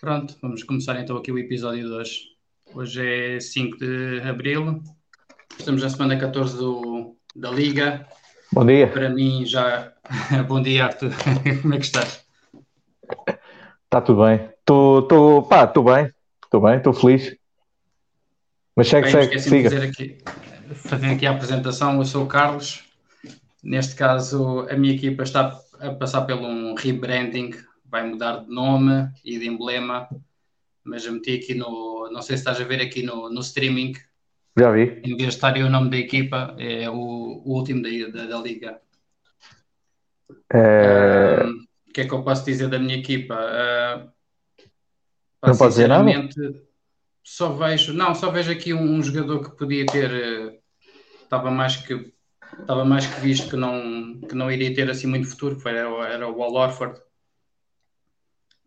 Pronto, vamos começar então aqui o episódio de hoje. Hoje é 5 de abril, estamos na semana 14 do, da Liga. Bom dia. Para mim já. Bom dia, Arthur. Como é que estás? Está tudo bem. Estou pá, estou bem. Estou bem, estou feliz. Mas segue, Bem, segue, siga. Fazer aqui a apresentação. Eu sou o Carlos. Neste caso, a minha equipa está a passar por um rebranding, vai mudar de nome e de emblema. Mas eu meti aqui no. Não sei se estás a ver aqui no, no streaming, Já vi. em vez de estar aí o nome da equipa, é o, o último da, da, da liga. É, Ahm, O que é que eu posso dizer da minha equipa? Pá, Não pode dizer nada? Só vejo, não, só vejo aqui um, um jogador que podia ter, eh, estava mais que estava mais que visto que não, que não iria ter assim muito futuro, que era, o- era o Al Horford.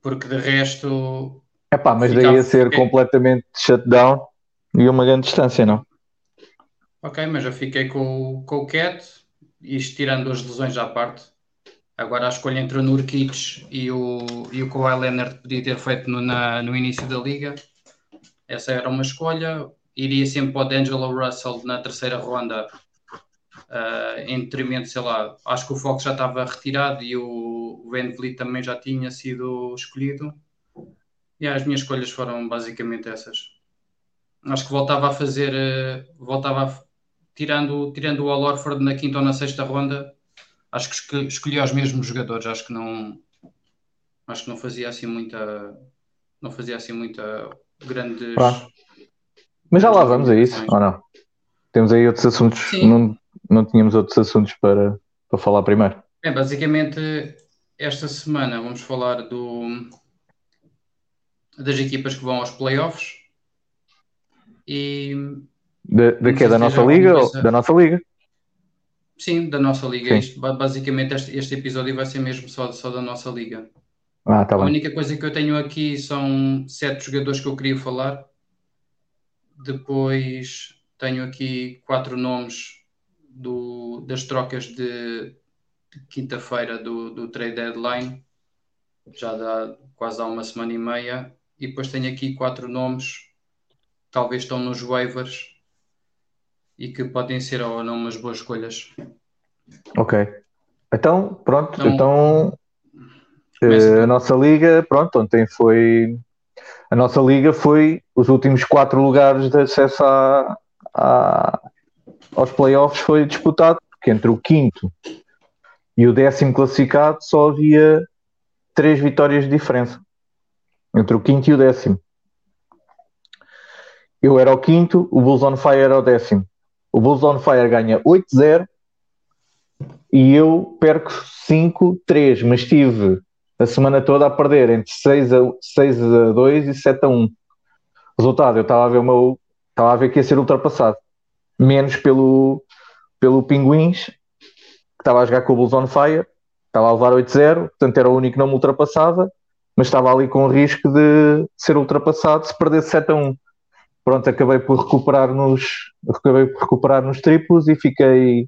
Porque de resto, Epá, mas Ficava- daí a ser completamente shutdown e uma grande distância, não? ok, mas eu fiquei com, o- com o Cat, isto tirando as lesões à parte. Agora a escolha entre o Nurkic e o, e o Kawhi Leonard podia ter feito no, na- no início da liga. Essa era uma escolha. Iria sempre para o D'Angelo Russell na terceira ronda, ah, em detrimento, sei lá, acho que o Fox já estava retirado e o Van Vliet também já tinha sido escolhido. E as minhas escolhas foram basicamente essas. Acho que voltava a fazer, eh, voltava a, tirando, tirando o Al Horford na quinta ou na sexta ronda, acho que escolhi os mesmos jogadores, acho que não, acho que não fazia assim muita, não fazia assim muita grandes. Pá. Mas já lá vamos a isso, ou não? Temos aí outros assuntos, Sim. não, não tínhamos outros assuntos para, para falar primeiro. Bem, basicamente, esta semana vamos falar do, das equipas que vão aos playoffs e Da, da que é da nossa liga? coisa- Da nossa liga? sim, da nossa liga. Isto, ba- basicamente, este, este episódio vai ser mesmo só, só da nossa liga. Ah, tá A bem. única coisa que eu tenho aqui são sete jogadores que eu queria falar. Depois tenho aqui quatro nomes do, das trocas de, de quinta-feira do, do trade deadline. Já dá quase há uma semana e meia. E depois tenho aqui quatro nomes, que talvez estão nos waivers e que podem ser ou não umas boas escolhas. Ok. Então, pronto, Então, então, eh, a nossa liga, pronto, ontem foi. A nossa liga foi os últimos quatro lugares de acesso à- à- aos playoffs foi disputado, porque entre o quinto e o décimo classificado só havia três vitórias de diferença. Entre o quinto e o décimo. Eu era o quinto, o Bulls on Fire era o décimo. O Bulls on Fire ganha 8-0 e eu perco 5-3, mas estive a semana toda a perder entre 6 a, 6 a 2 e 7 a 1. Resultado, eu estava a ver meu, estava a ver que ia ser ultrapassado. Menos pelo, pelo Pinguins, que estava a jogar com o Bulls on Fire, estava a levar 8-0, portanto era o único que não me ultrapassava, mas estava ali com o risco de ser ultrapassado se perdesse 7 a 1. Pronto, acabei por recuperar nos, acabei por recuperar nos triplos e fiquei,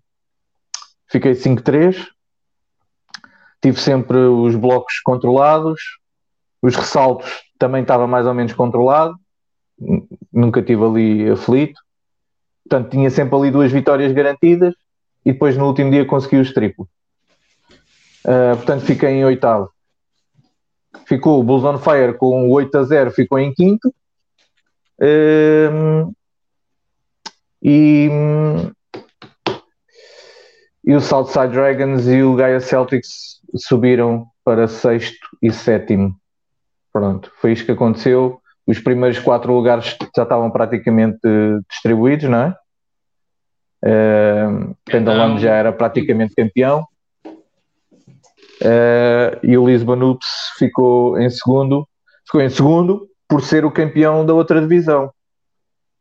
fiquei 5-3. Tive sempre os blocos controlados, os ressaltos também estava mais ou menos controlado, nunca tive ali aflito. Portanto, tinha sempre ali duas vitórias garantidas e depois no último dia consegui os triplos. Ah, portanto, fiquei em oitavo. Ficou o Bulls on Fire com 8 a 0, ficou em quinto. E, e o Southside Dragons e o Gaia Celtics subiram para sexto e sétimo. Pronto, foi isto que aconteceu. Os primeiros quatro lugares já estavam praticamente distribuídos, não é? Uh, já era praticamente campeão. Eh, e o Lisbon Ups ficou em segundo. Ficou em segundo por ser o campeão da outra divisão.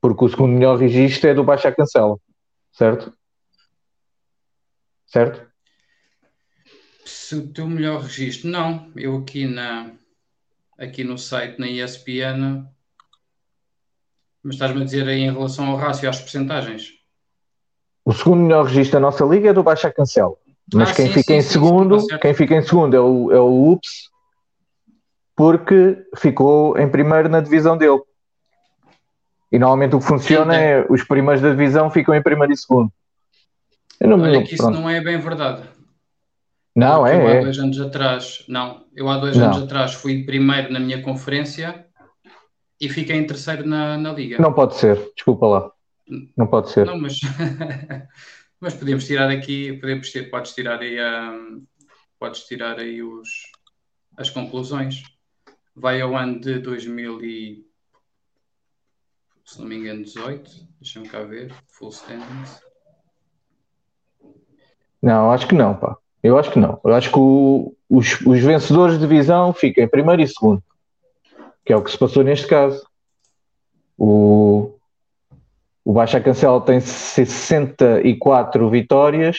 Porque o segundo melhor registro é do Baixa Cancela. Certo? Certo? Se o teu melhor registro, não. Eu aqui na aqui no site na ESPN, mas estás-me a dizer aí em relação ao rácio às percentagens? o segundo melhor registro da nossa liga é do Baixa Cancela. Mas Ah, quem sim, fica sim, em sim, segundo, tá quem fica em segundo é o, é o Ups, porque ficou em primeiro na divisão dele. E normalmente o que funciona é os primeiros da divisão ficam em primeiro e segundo. Eu não Olha lembro, que isso pronto. não é bem verdade. Não, Porque eu há é, é. dois anos atrás, não, eu há dois Não. anos atrás fui primeiro na minha conferência e fiquei em terceiro na, na liga. Não pode ser, desculpa lá. Não pode ser. Não, mas, mas podemos tirar aqui, podemos ter, podes tirar aí a, podes tirar aí os, as conclusões. Vai ao ano de 2000 e, se não me engano, 18. Deixa-me cá ver. Full standings. Não, acho que não, pá. Eu acho que não. Eu acho que o- os, os vencedores de divisão ficam em primeiro e segundo. Que é o que se passou neste caso. O, o Baixa Cancela tem 64 vitórias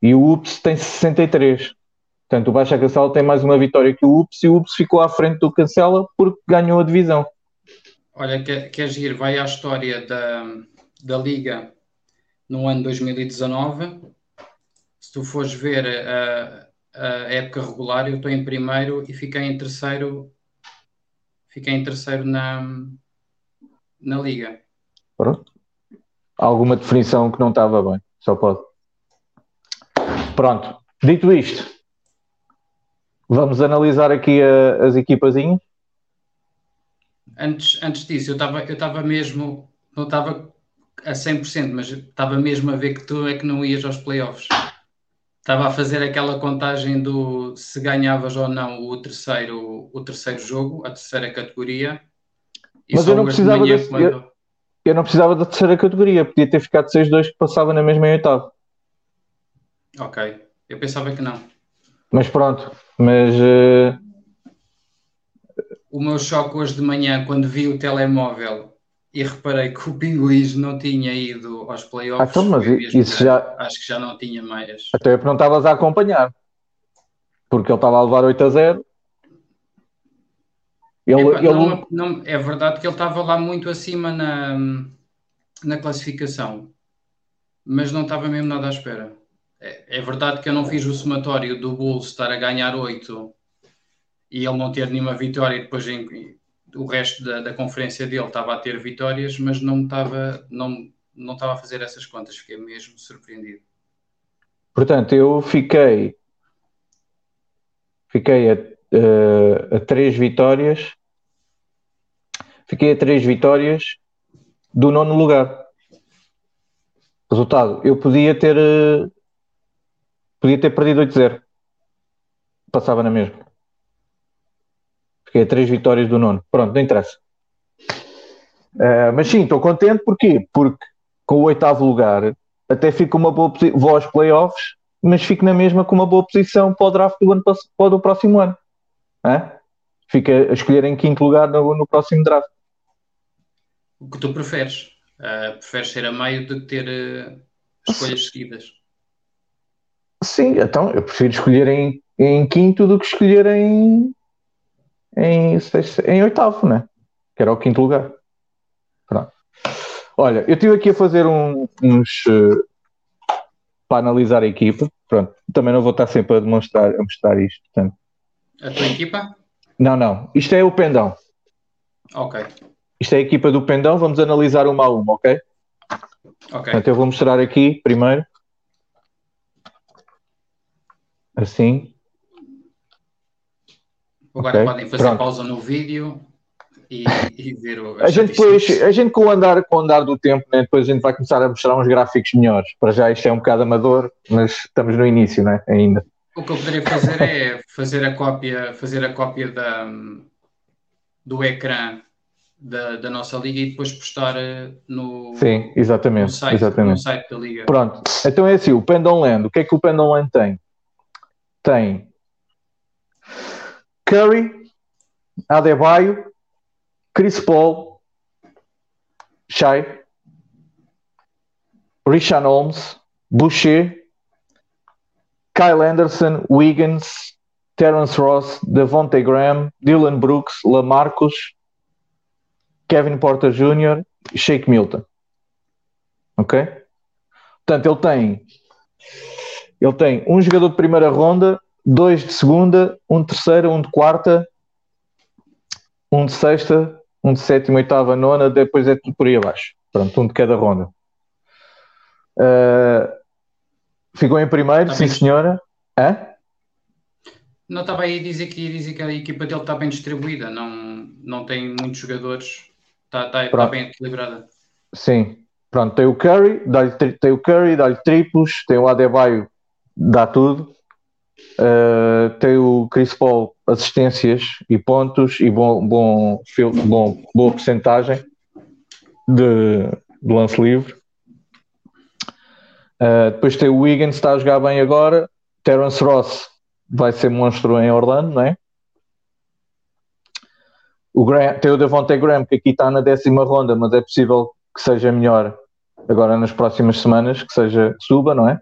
e o UPS tem 63. Portanto, o Baixa Cancela tem mais uma vitória que o UPS e o UPS ficou à frente do Cancela porque ganhou a divisão. Olha, quer, queres ir? Vai à história da, da Liga no ano 2019. Se tu fores ver a, a época regular, eu estou em primeiro e fiquei em terceiro. Fiquei em terceiro na, na Liga. Pronto. Alguma definição que não estava bem, só pode. Pronto. Dito isto, vamos analisar aqui a- as equipazinhas. Antes, antes disso, eu estava eu estava mesmo, não estava a 100%, mas estava mesmo a ver que tu é que não ias aos playoffs. Estava a fazer aquela contagem do se ganhavas ou não o terceiro, o terceiro jogo, a terceira categoria. E Mas eu não de precisava manhã desse- mandou- Eu não precisava da terceira categoria, podia ter ficado 6-2 que passava na mesma em oitavo. Ok, eu pensava que não. Mas pronto, mas eh, O meu choque hoje de manhã, quando vi o telemóvel e reparei que o Pinguins não tinha ido aos playoffs, Ah, então, mas isso já- acho que já não tinha mais. até porque não estavas a acompanhar. Porque ele estava a levar 8 a 0. Ele, Epá, ele- não, não- é verdade que ele estava lá muito acima na, na classificação, mas não estava mesmo nada à espera. É, é verdade que eu não fiz o somatório do Bulls estar a ganhar 8 e ele não ter nenhuma vitória e depois em- o resto da, da conferência dele estava a ter vitórias, mas não estava, não, não estava a fazer essas contas, fiquei mesmo surpreendido. Portanto, eu fiquei fiquei a, eh, a três vitórias fiquei a três vitórias do nono lugar. Resultado, eu podia ter eh, podia ter perdido 8-0. Passava na mesma. Fiquei a três vitórias do nono. Pronto, não interessa. Eh, mas sim, estou contente porquê? Porque com o oitavo lugar até fico uma boa posição. Vou aos playoffs, mas fico na mesma com uma boa posição para o draft do, ano, para o próximo ano. Hã? Fica a escolher em quinto lugar no, no próximo draft. O que tu preferes? Ah, preferes ser a meio do que ter eh, escolhas seguidas? Sim, então eu prefiro escolher em, em quinto do que escolher em, em, em oitavo, né? Que era o quinto lugar. Pronto. Olha, eu estive aqui a fazer um- uns eh, para analisar a equipa. Pronto, também não vou estar sempre a demonstrar a mostrar isto. Portanto. A tua equipa? Não, não. Isto é o pendão. Ok, Isto é a equipa do pendão. Vamos analisar uma a uma, ok? ok. Portanto, eu vou mostrar aqui primeiro. Assim. Agora ok, podem fazer pronto. pausa no vídeo e, e ver o. A gente depois, a gente com o andar, com o andar do tempo, né, depois a gente vai começar a mostrar uns gráficos melhores. Para já isto é um bocado amador, mas estamos no início, né, ainda. O que eu poderia fazer é fazer a cópia, fazer a cópia da, do ecrã da, da nossa liga e depois postar eh, no, Sim, no, exatamente, site, no exatamente. site da liga. Pronto, então é assim, o Pendon Land, o que é que o Pendon Land tem? Tem Curry, Adebayo, Chris Paul, Shai, Richard Holmes, Boucher, Kyle Anderson, Wiggins, Terence Ross, Devontae Graham, Dylan Brooks, Lamarcus, Kevin Porter Jr. Shake Milton. Ok? Portanto, ele tem, ele tem um jogador de primeira ronda, dois de segunda, um de terceira, um de quarta, um de sexta, um de sétima, oitava, nona, depois é tudo por aí abaixo. Pronto, um de cada ronda. Uh, ficou em primeiro, tá sim senhora. Hã? Não estava aí a dizer que, dizer que a equipa dele está bem distribuída, não, não tem muitos jogadores, está, está, está bem equilibrada. Sim, pronto, tem o Curry, dá tem o Curry, dá-lhe triplos, tem o Adebayo, dá tudo. Uh, tem o Chris Paul, assistências e pontos e bom, bom, bom, boa porcentagem de, de lance livre. Uh, depois tem o Wiggins, está a jogar bem agora. Terence Ross vai ser monstro em Orlando, não é? O Graham, tem o Devontae Graham, que aqui está na décima ronda, mas é possível que seja melhor agora nas próximas semanas, que seja que suba, não é?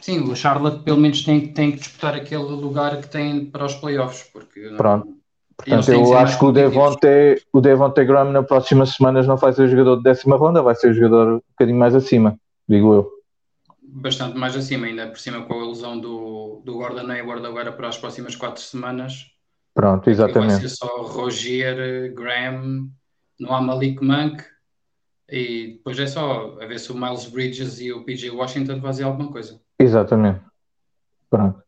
Sim, o Charlotte pelo menos tem, tem que disputar aquele lugar que tem para os playoffs, porque Pronto. Portanto, eu acho que o Devontae, o Devontae Graham nas próximas semanas não vai ser o jogador de décima ronda, vai ser o jogador um bocadinho mais acima, digo eu. Bastante mais acima, ainda por cima com a ilusão do, do Gordon Hayward agora para as próximas quatro semanas. Pronto, exatamente. Vai ser só Roger, Graham, não há Malik Monk, e depois é só a ver se o Miles Bridges e o PJ Washington fazem alguma coisa. Exatamente. Pronto.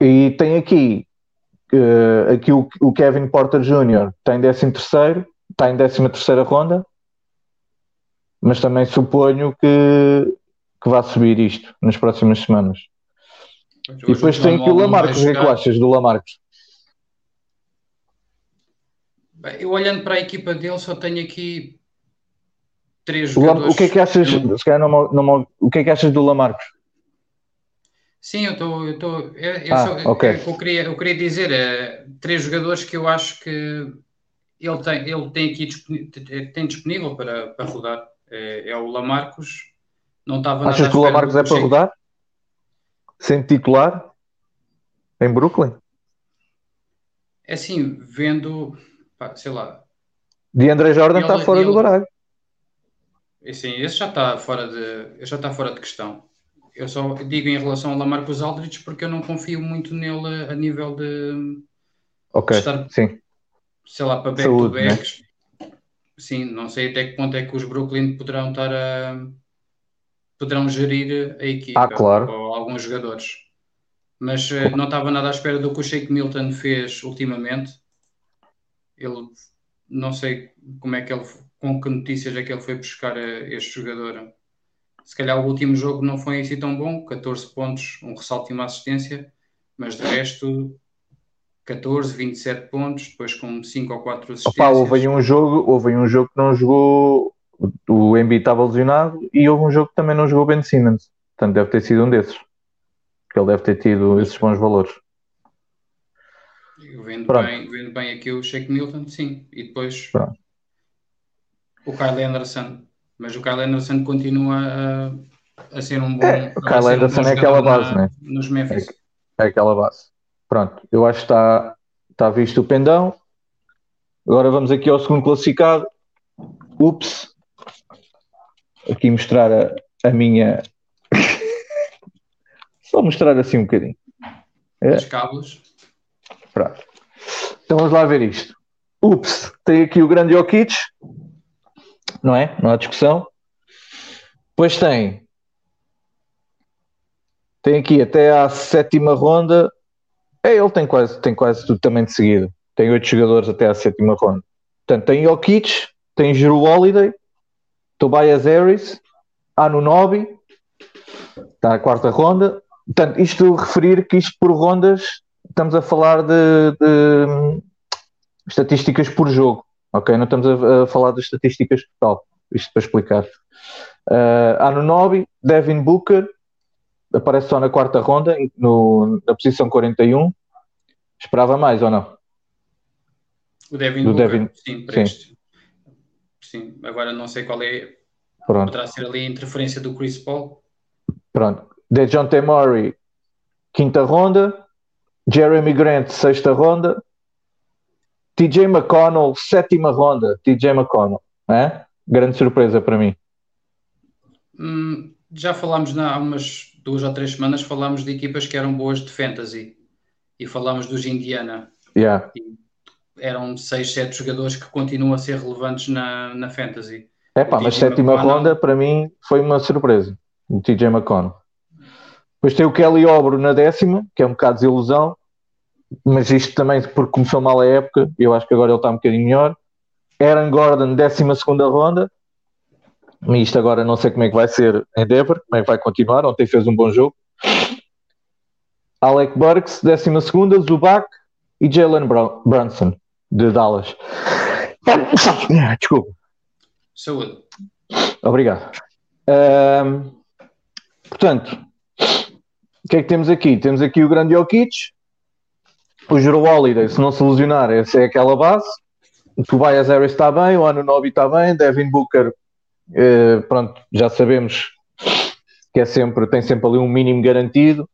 E tem aqui, uh, aqui o, o, Kevin Porter Jr. está em 13 terceiro, está em 13 terceira ronda, mas também suponho que, que vai subir isto nas próximas semanas. Hoje e depois tem aqui o Lamarcos, o que é que achas do Lamarcos? Eu olhando para a equipa dele só tenho aqui três jogadores. O que é que achas, se calhar não, não, o que é que achas do Lamarcos? Sim, eu estou. Eu, tô, eu, eu, ah, okay. eu, eu, queria, eu queria dizer é, três jogadores que eu acho que ele tem, ele tem aqui tem disponível para, para rodar. É, é o Lamarcos. Não estava Achas que o Lamarcos é para rodar? Sem titular? Em Brooklyn? É assim, vendo, pá, sei lá. De André Jordan está fora ele, do baralho. Sim, esse já está fora de, já está fora de questão. Eu só digo em relação ao Lamarcus Aldridge porque eu não confio muito nele a nível de, Ok, de estar, sim. sei lá, para back-to-backs. Né? Sim, não sei até que ponto é que os Brooklyn poderão estar a poderão gerir a equipa ah, claro. ou alguns jogadores. Mas uh, não estava nada à espera do que o Shake Milton fez ultimamente. Ele não sei como é que ele com que notícias é que ele foi buscar este jogador. Se calhar o último jogo não foi assim tão bom, 14 pontos, um ressalto e uma assistência, mas de resto 14, 27 pontos, depois com 5 ou 4 assistências. Opa, houve um jogo, houve um jogo que não jogou, o Embiid estava lesionado e houve um jogo que também não jogou Ben Simmons. Portanto, deve ter sido um desses. Que ele deve ter tido esses bons valores. Eu vendo, bem, vendo bem aqui o Shake Milton, sim. E depois Pronto o Kyle Anderson, mas o Kyle Anderson continua a, a ser um bom. É, o Kyle Anderson um é aquela base, na, né? Nos Memphis. É, é, aquela base. Pronto, eu acho que está, está visto o pendão. Agora vamos aqui ao segundo classificado. Ups. Aqui mostrar a, a minha. Só mostrar assim um bocadinho. É. Os cabos. Pronto. Então vamos lá ver isto. Ups, tem aqui o grande Jokic, não é? Não há discussão. Depois tem. Tem aqui até à sétima ronda. É, ele tem quase, tem quase tudo também de seguida. Tem oito jogadores até à sétima ronda. Portanto, tem Jokic, tem Drew Holiday, Tobias Harris, Anunobi, está à quarta ronda. Portanto, isto referir que isto por rondas, estamos a falar de, de hum, estatísticas por jogo. Ok? Não estamos a, a falar das estatísticas total. Isto para explicar. Uh, Anunobi, Devin Booker, aparece só na quarta ronda, no, na posição 41. Esperava mais ou não? O Devin Do Booker, Devin, sim, para sim. Este. Sim, agora não sei qual é. Pronto. Poderá ser ali a interferência do Chris Paul. Pronto. Dejounte Murray, quinta ronda. Jeremy Grant, sexta ronda. TJ McConnell, sétima ronda, TJ McConnell, né? grande surpresa para mim. Hum, já falámos na, há umas duas ou três semanas, falámos de equipas que eram boas de fantasy e falámos dos Indiana. Yeah. Eram seis, sete jogadores que continuam a ser relevantes na, na fantasy. É pá, mas sétima McConnell- ronda para mim foi uma surpresa. O TJ McConnell. Depois tem o Kelly Obro na décima, que é um bocado de desilusão, mas isto também porque começou mal a época, eu acho que agora ele está um bocadinho melhor. Aaron Gordon, décima segunda ronda. E isto agora não sei como é que vai ser em Denver, como é que vai continuar. Ontem fez um bom jogo. Alec Burks, décima segunda, Zubac e Jalen Brunson, de Dallas. Desculpa. Saúde. Obrigado. Ahm, portanto, o que é que temos aqui? Temos aqui o grande Jokic, o Jero Holiday, se não se lesionar, essa é aquela base. O Tobias Harris está bem, o Anunobi está bem, Devin Booker, eh, pronto, já sabemos que é sempre, tem sempre ali um mínimo garantido.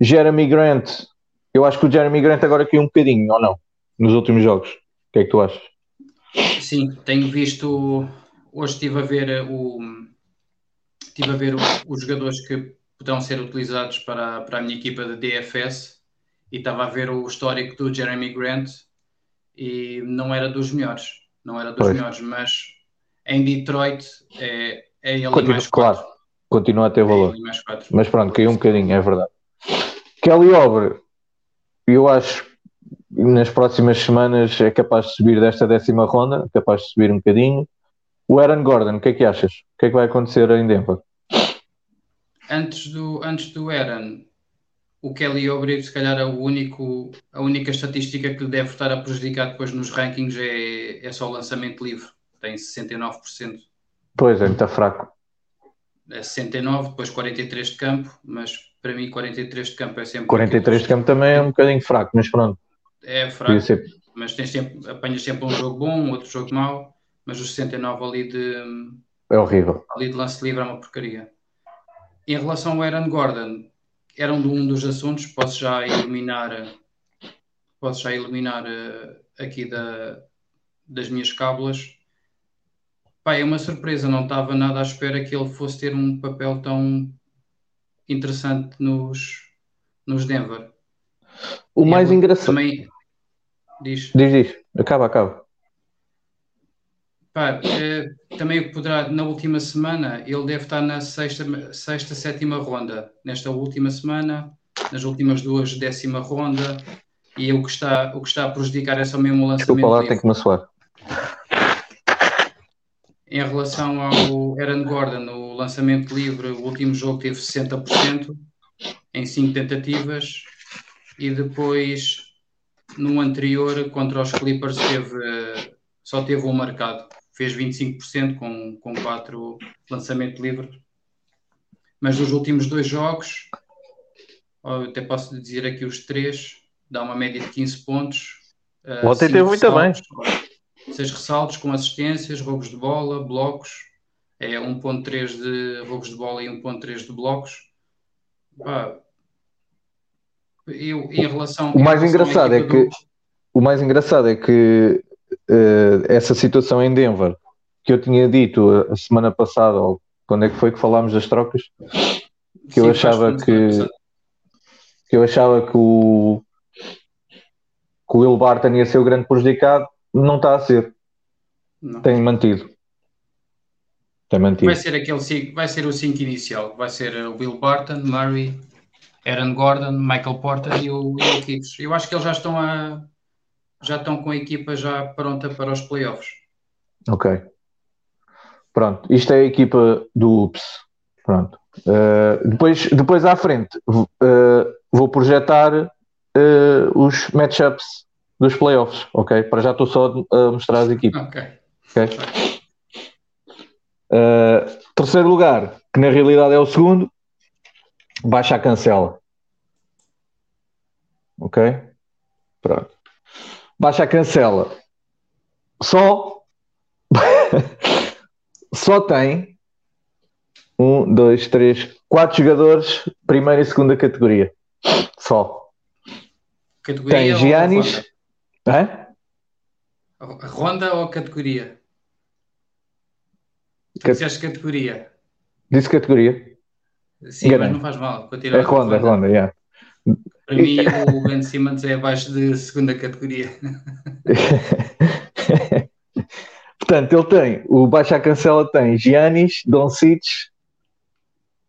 Jeremy Grant, eu acho que o Jeremy Grant agora caiu um bocadinho, ou não? Nos últimos jogos. O que é que tu achas? Sim, tenho visto. Hoje estive a ver o. Estive a ver os jogadores que poderão ser utilizados para, para a minha equipa de DFS e estava a ver o histórico do Jeremy Grant e não era dos melhores. Não era dos Pois. melhores, mas em Detroit é, é ele Continua, mais claro, quatro. continua a ter É valor. quatro. Mas pronto, caiu um bocadinho, é verdade. Kelly Obre, eu acho que nas próximas semanas é capaz de subir desta décima ronda, é capaz de subir um bocadinho. O Aaron Gordon, o que é que achas? O que é que vai acontecer em Denver? Antes do, antes do Aaron, o Kelly Oubre, se calhar, é o único, a única estatística que lhe deve estar a prejudicar depois nos rankings é, é só o lançamento livre. Tem 69%. Pois é, muito fraco. É 69, depois 43 de campo, mas para mim 43 de campo é sempre 43 de campo também é um bocadinho fraco, mas pronto, é fraco, mas tens sempre, apanhas sempre um jogo bom, outro jogo mau, mas os 69 ali de, É horrível. ali de lance livre é uma porcaria. Em relação ao Aaron Gordon, era um, um dos assuntos, posso já eliminar, posso já eliminar eh, aqui da, das minhas cábulas. Pá, é uma surpresa, não estava nada à espera que ele fosse ter um papel tão interessante nos, nos Denver. O E mais ele engraçado. Também diz. Diz, diz, acaba, acaba. Pá, eh, também poderá, na última semana, ele deve estar na sexta, sexta, sétima ronda. Nesta última semana, nas últimas duas, décima ronda. E o que está, o que está a prejudicar é só mesmo o Desculpa lançamento lá, livre. tem que me soar. Em relação ao Aaron Gordon, o lançamento livre, o último jogo teve 60% em 5 tentativas e depois no anterior contra os Clippers teve, eh, só teve um marcado, fez 25% com, com 4 lançamento livre. Mas nos últimos dois jogos, até posso dizer aqui os três, dá uma média de 15 pontos. eh, Ontem teve muito bem. seis ressaltos com assistências, roubos de bola, blocos, é 1.3 de roubos de bola e 1.3 de blocos. Eu, em relação, O mais relação engraçado é que do- o mais engraçado é que eh, essa situação em Denver que eu tinha dito a, a semana passada, ou quando é que foi que falámos das trocas, que eu Sim, achava faz- que que eu achava que o que o Will Barton ia ser o grande prejudicado, não está a ser, Não. tem mantido. Tem mantido. Vai ser aquele vai ser o 5 inicial, vai ser o Will Barton, Murray, Aaron Gordon, Michael Porter e o Jokic. Eu acho que eles já estão a já estão com a equipa já pronta para os playoffs. Ok. Pronto, isto é a equipa do UPS. Pronto. Uh, depois, depois à frente uh, vou projetar uh, os matchups dos playoffs, ok? Para já estou só a mostrar as equipas, Ok. ok? Uh, terceiro lugar, que na realidade é o segundo, baixa a cancela. Ok? Pronto. Baixa a cancela. Só só tem um, dois, três, quatro jogadores, primeira e segunda categoria. Só. Categoria Tem Giannis. Hã? ronda? Ronda ou categoria? Cat- disseste categoria. Disse categoria. Sim, Enganei. mas não faz mal. É Continuar ronda, é ronda, yeah. Para mim, o Ben Simmons é abaixo de segunda categoria. Portanto, ele tem, o Baixa Cancela tem Giannis, Doncic,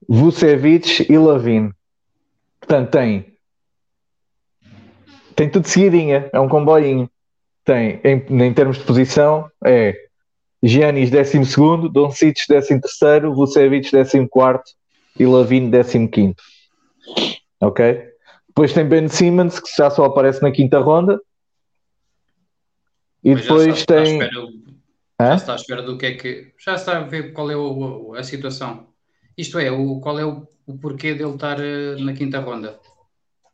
Vucevic e Lavin. Portanto, tem tem tudo seguidinha, é um comboinho. Tem, em, em termos de posição, é Giannis 12, Doncic 13, Vucevic 14 e Lavin 15. Ok? Depois tem Ben Simmons, que já só aparece na quinta ronda. E Mas já depois à tem. espera-? Já está à espera do que é que. Já está a ver qual é o- a situação. Isto é, o, qual é o, o porquê dele estar eh, na quinta ronda?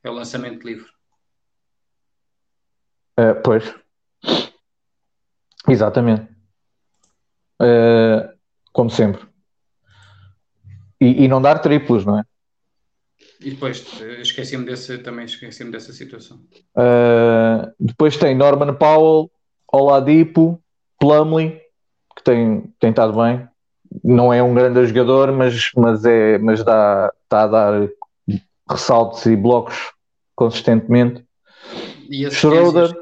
É o lançamento livre. É, pois. Exatamente. É, como sempre. E, e não dar triplos, não é? E depois, eh, esqueci-me desse, também esqueci-me dessa situação. É, depois tem Norman Powell, Oladipo, Plumlee, que tem, tem estado bem. Não é um grande jogador, mas, mas, é, mas dá, está a dar ressaltos e blocos consistentemente. E? Schroeder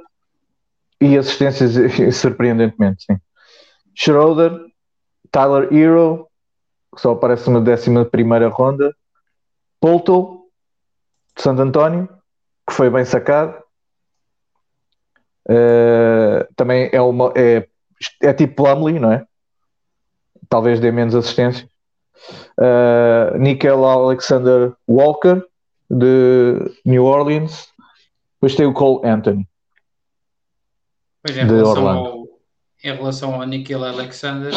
e assistências surpreendentemente, sim. Schroeder, Tyler Hero, que só aparece na 11 primeira ronda, Polto, de Santo António, que foi bem sacado. Eh, também é uma é, é tipo Plumlee, não é? Talvez dê menos assistência. Uh, Nickel Alexander Walker, de New Orleans. Depois tem o Cole Anthony. Pois, em de relação, Orlando. ao, em relação ao Nikhil Alexander,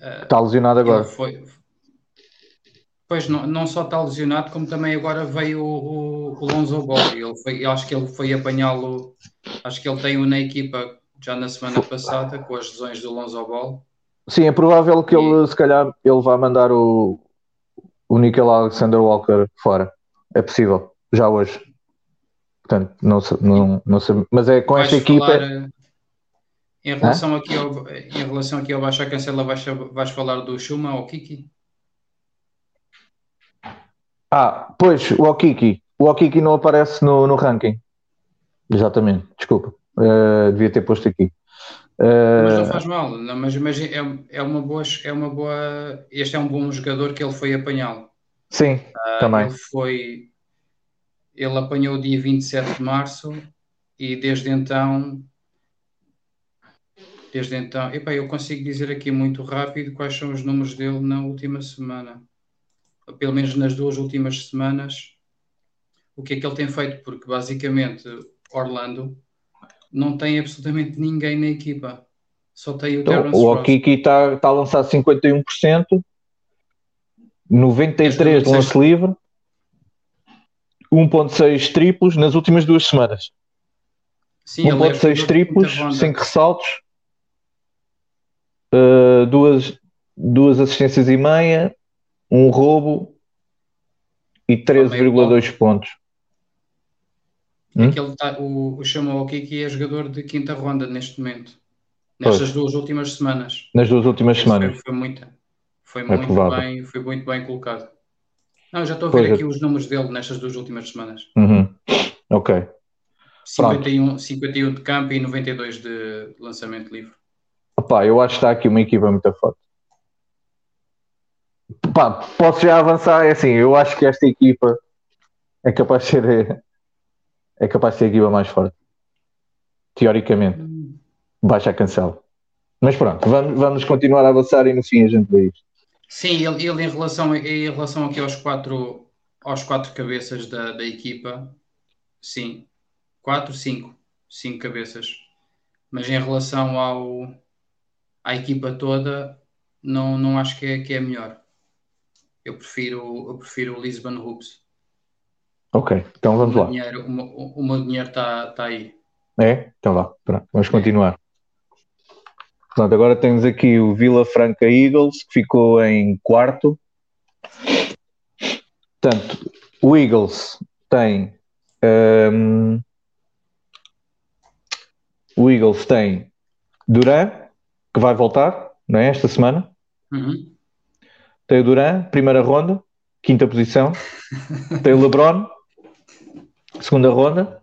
eh, Está lesionado agora. foi. Pois não, não só está lesionado, como também agora veio o, o, o Lonzo Ball. Ele foi, eu acho que ele foi apanhá-lo. Acho que ele tem-o na equipa já na semana passada, com as lesões do Lonzo Ball. Sim, é provável que ele, se calhar, ele vá mandar o, o Nickel Alexander Walker fora. É possível, já hoje. Portanto, não não, não sei. Mas é com Vais esta equipa. falar, eh, em relação aqui ao, em relação aqui ao Baixa Cancela, vais, vais falar do Shuma ou Kiki? Ah, pois, o Okiki. O Okiki não aparece no, no ranking. Exatamente, desculpa. Uh, devia ter posto aqui. Uh, Mas não faz mal, não, mas, mas é, é, uma boa, é uma boa. Este é um bom jogador que ele foi apanhá-lo. Sim, Ah, também. Ele foi. Ele apanhou o dia 27 de março e desde então. Desde então. Epá, eu consigo dizer aqui muito rápido quais são os números dele na última semana. Pelo menos nas duas últimas semanas. O que é que ele tem feito? Porque basicamente Orlando não tem absolutamente ninguém na equipa. Só tem o Então, Terrence o. Okiki está tá a lançar 51%, 93 de lance livre, 1.6 triplos nas últimas duas semanas. Sim, ele é 1.6 jogador de triplos, quinta ronda. 5 ressaltos, uh, duas, duas assistências e meia, um roubo e 13,2 pontos. É Hum? que ele tá, o, o Chama Okiki é jogador de quinta ronda neste momento. Nestas duas últimas semanas. Nas duas últimas Esse semanas. Foi, muito, foi É muito provável. bem, foi muito bem colocado. Não, já estou a ver Pois é. aqui os números dele nestas duas últimas semanas. Uhum. Ok. Pronto. 51, 51 de campo e 92 de lançamento livre. Opá, eu acho que está aqui uma equipa muito forte. Pá, posso já avançar? É assim, eu acho que esta equipa é capaz de ser é capaz de ser a equipa mais forte. Teoricamente. Baixa a cancela. Mas pronto, vamos, vamos continuar a avançar e no fim a gente vê isto. Sim, ele, ele em, relação, em relação aqui aos quatro, aos quatro cabeças da, da equipa, sim. Quatro, cinco. Cinco cabeças. Mas em relação ao, à equipa toda, não, não acho que é, que é melhor. Eu prefiro, eu prefiro o Lisbon Hoops. Ok, então vamos o lá. dinheiro, o, meu- o meu dinheiro está tá aí. É? Então vá, pronto, vamos continuar. Portanto, agora temos aqui o Vila Franca Eagles, que ficou em quarto. Portanto, o Eagles tem. hum, o Eagles tem Duran, que vai voltar, não é? Esta semana. Uhum. Tem o Duran, primeira ronda, quinta posição. tem o LeBron, segunda ronda,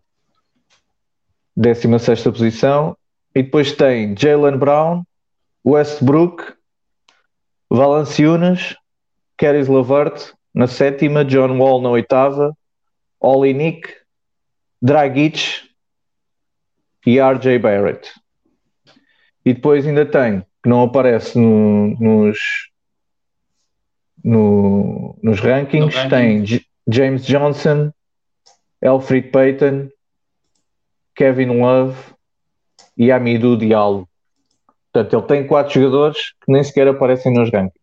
décima sexta posição. E depois tem Jalen Brown, Westbrook, Valanciunas, Caris Lavert na sétima, John Wall na oitava, Olinik, Dragic e RJ Barrett. E depois ainda tem, que não aparece no, nos, no, nos rankings, no tem J James Johnson, Alfred Payton, Kevin Love e Amidou Diallo. Portanto, ele tem quatro jogadores que nem sequer aparecem nos rankings.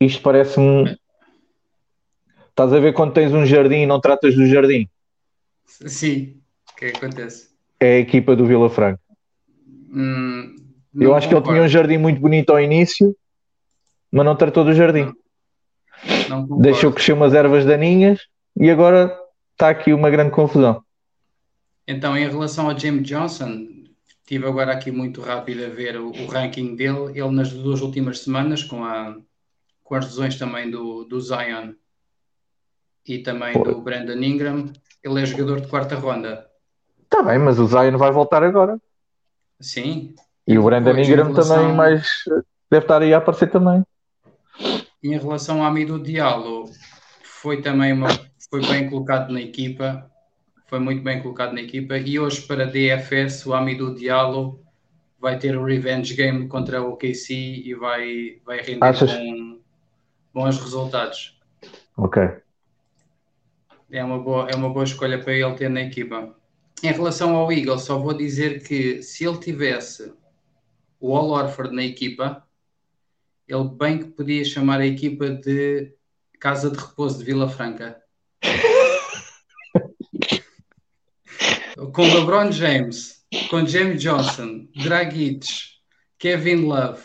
Isto parece-me. Estás a ver quando tens um jardim e não tratas do jardim? Sim, o que é que acontece? É a equipa do Vila Franca. Hum, Eu acho concordo. que ele tinha um jardim muito bonito ao início, mas não tratou do jardim. Não, não Deixou crescer umas ervas daninhas e agora está aqui uma grande confusão. Então, em relação a James Johnson, estive agora aqui muito rápido a ver o, o, ranking dele. Ele, nas duas últimas semanas, com, a, com as lesões também do, do Zion e também Pô. do Brandon Ingram, ele é jogador de quarta ronda. Está bem, mas o Zion vai voltar agora. Sim. E o Brandon Ingram relação... também, mas deve estar aí a aparecer também. Em relação ao Amido Diallo, foi também uma, foi bem colocado na equipa foi muito bem colocado na equipa. E hoje, para DFS, o Amidou Diallo vai ter o revenge game contra o KC e vai, vai render Achas... bom, bons resultados. Ok. É uma, boa, é uma boa escolha para ele ter na equipa. Em relação ao Eagle, só vou dizer que se ele tivesse o All Orford na equipa, ele bem que podia chamar a equipa de Casa de Repouso de Vila Franca. com LeBron James, com James Johnson, Dragic, Kevin Love,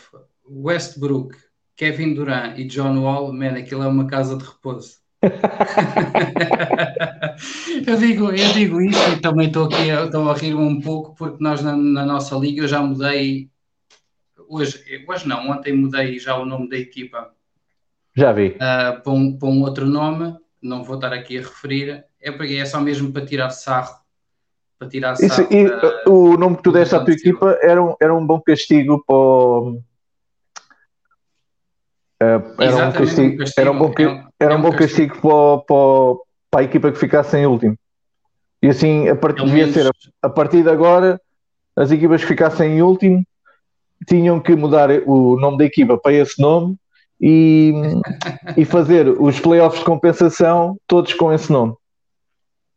Westbrook, Kevin Durant e John Wall, man, aquilo é uma casa de repouso. eu, digo, eu digo isso e também estou aqui estou a rir um pouco porque nós na, na, nossa liga eu já mudei hoje, hoje não, ontem mudei já o nome da equipa. Já vi. Uh, para, um, para um outro nome, não vou estar aqui a referir, é, porque é só mesmo para tirar sarro para tirar Isso, e, o nome que tu deste à tua equipa era um, era um bom castigo para o, Uh, era, um castigo, um castigo, era um bom, é um, era um bom castigo, castigo para, para, para, a equipa que ficasse em último. E assim, a partir, devia ser, a, a, partir de agora, as equipas que ficassem em último tinham que mudar o nome da equipa para esse nome e, e fazer os playoffs de compensação todos com esse nome.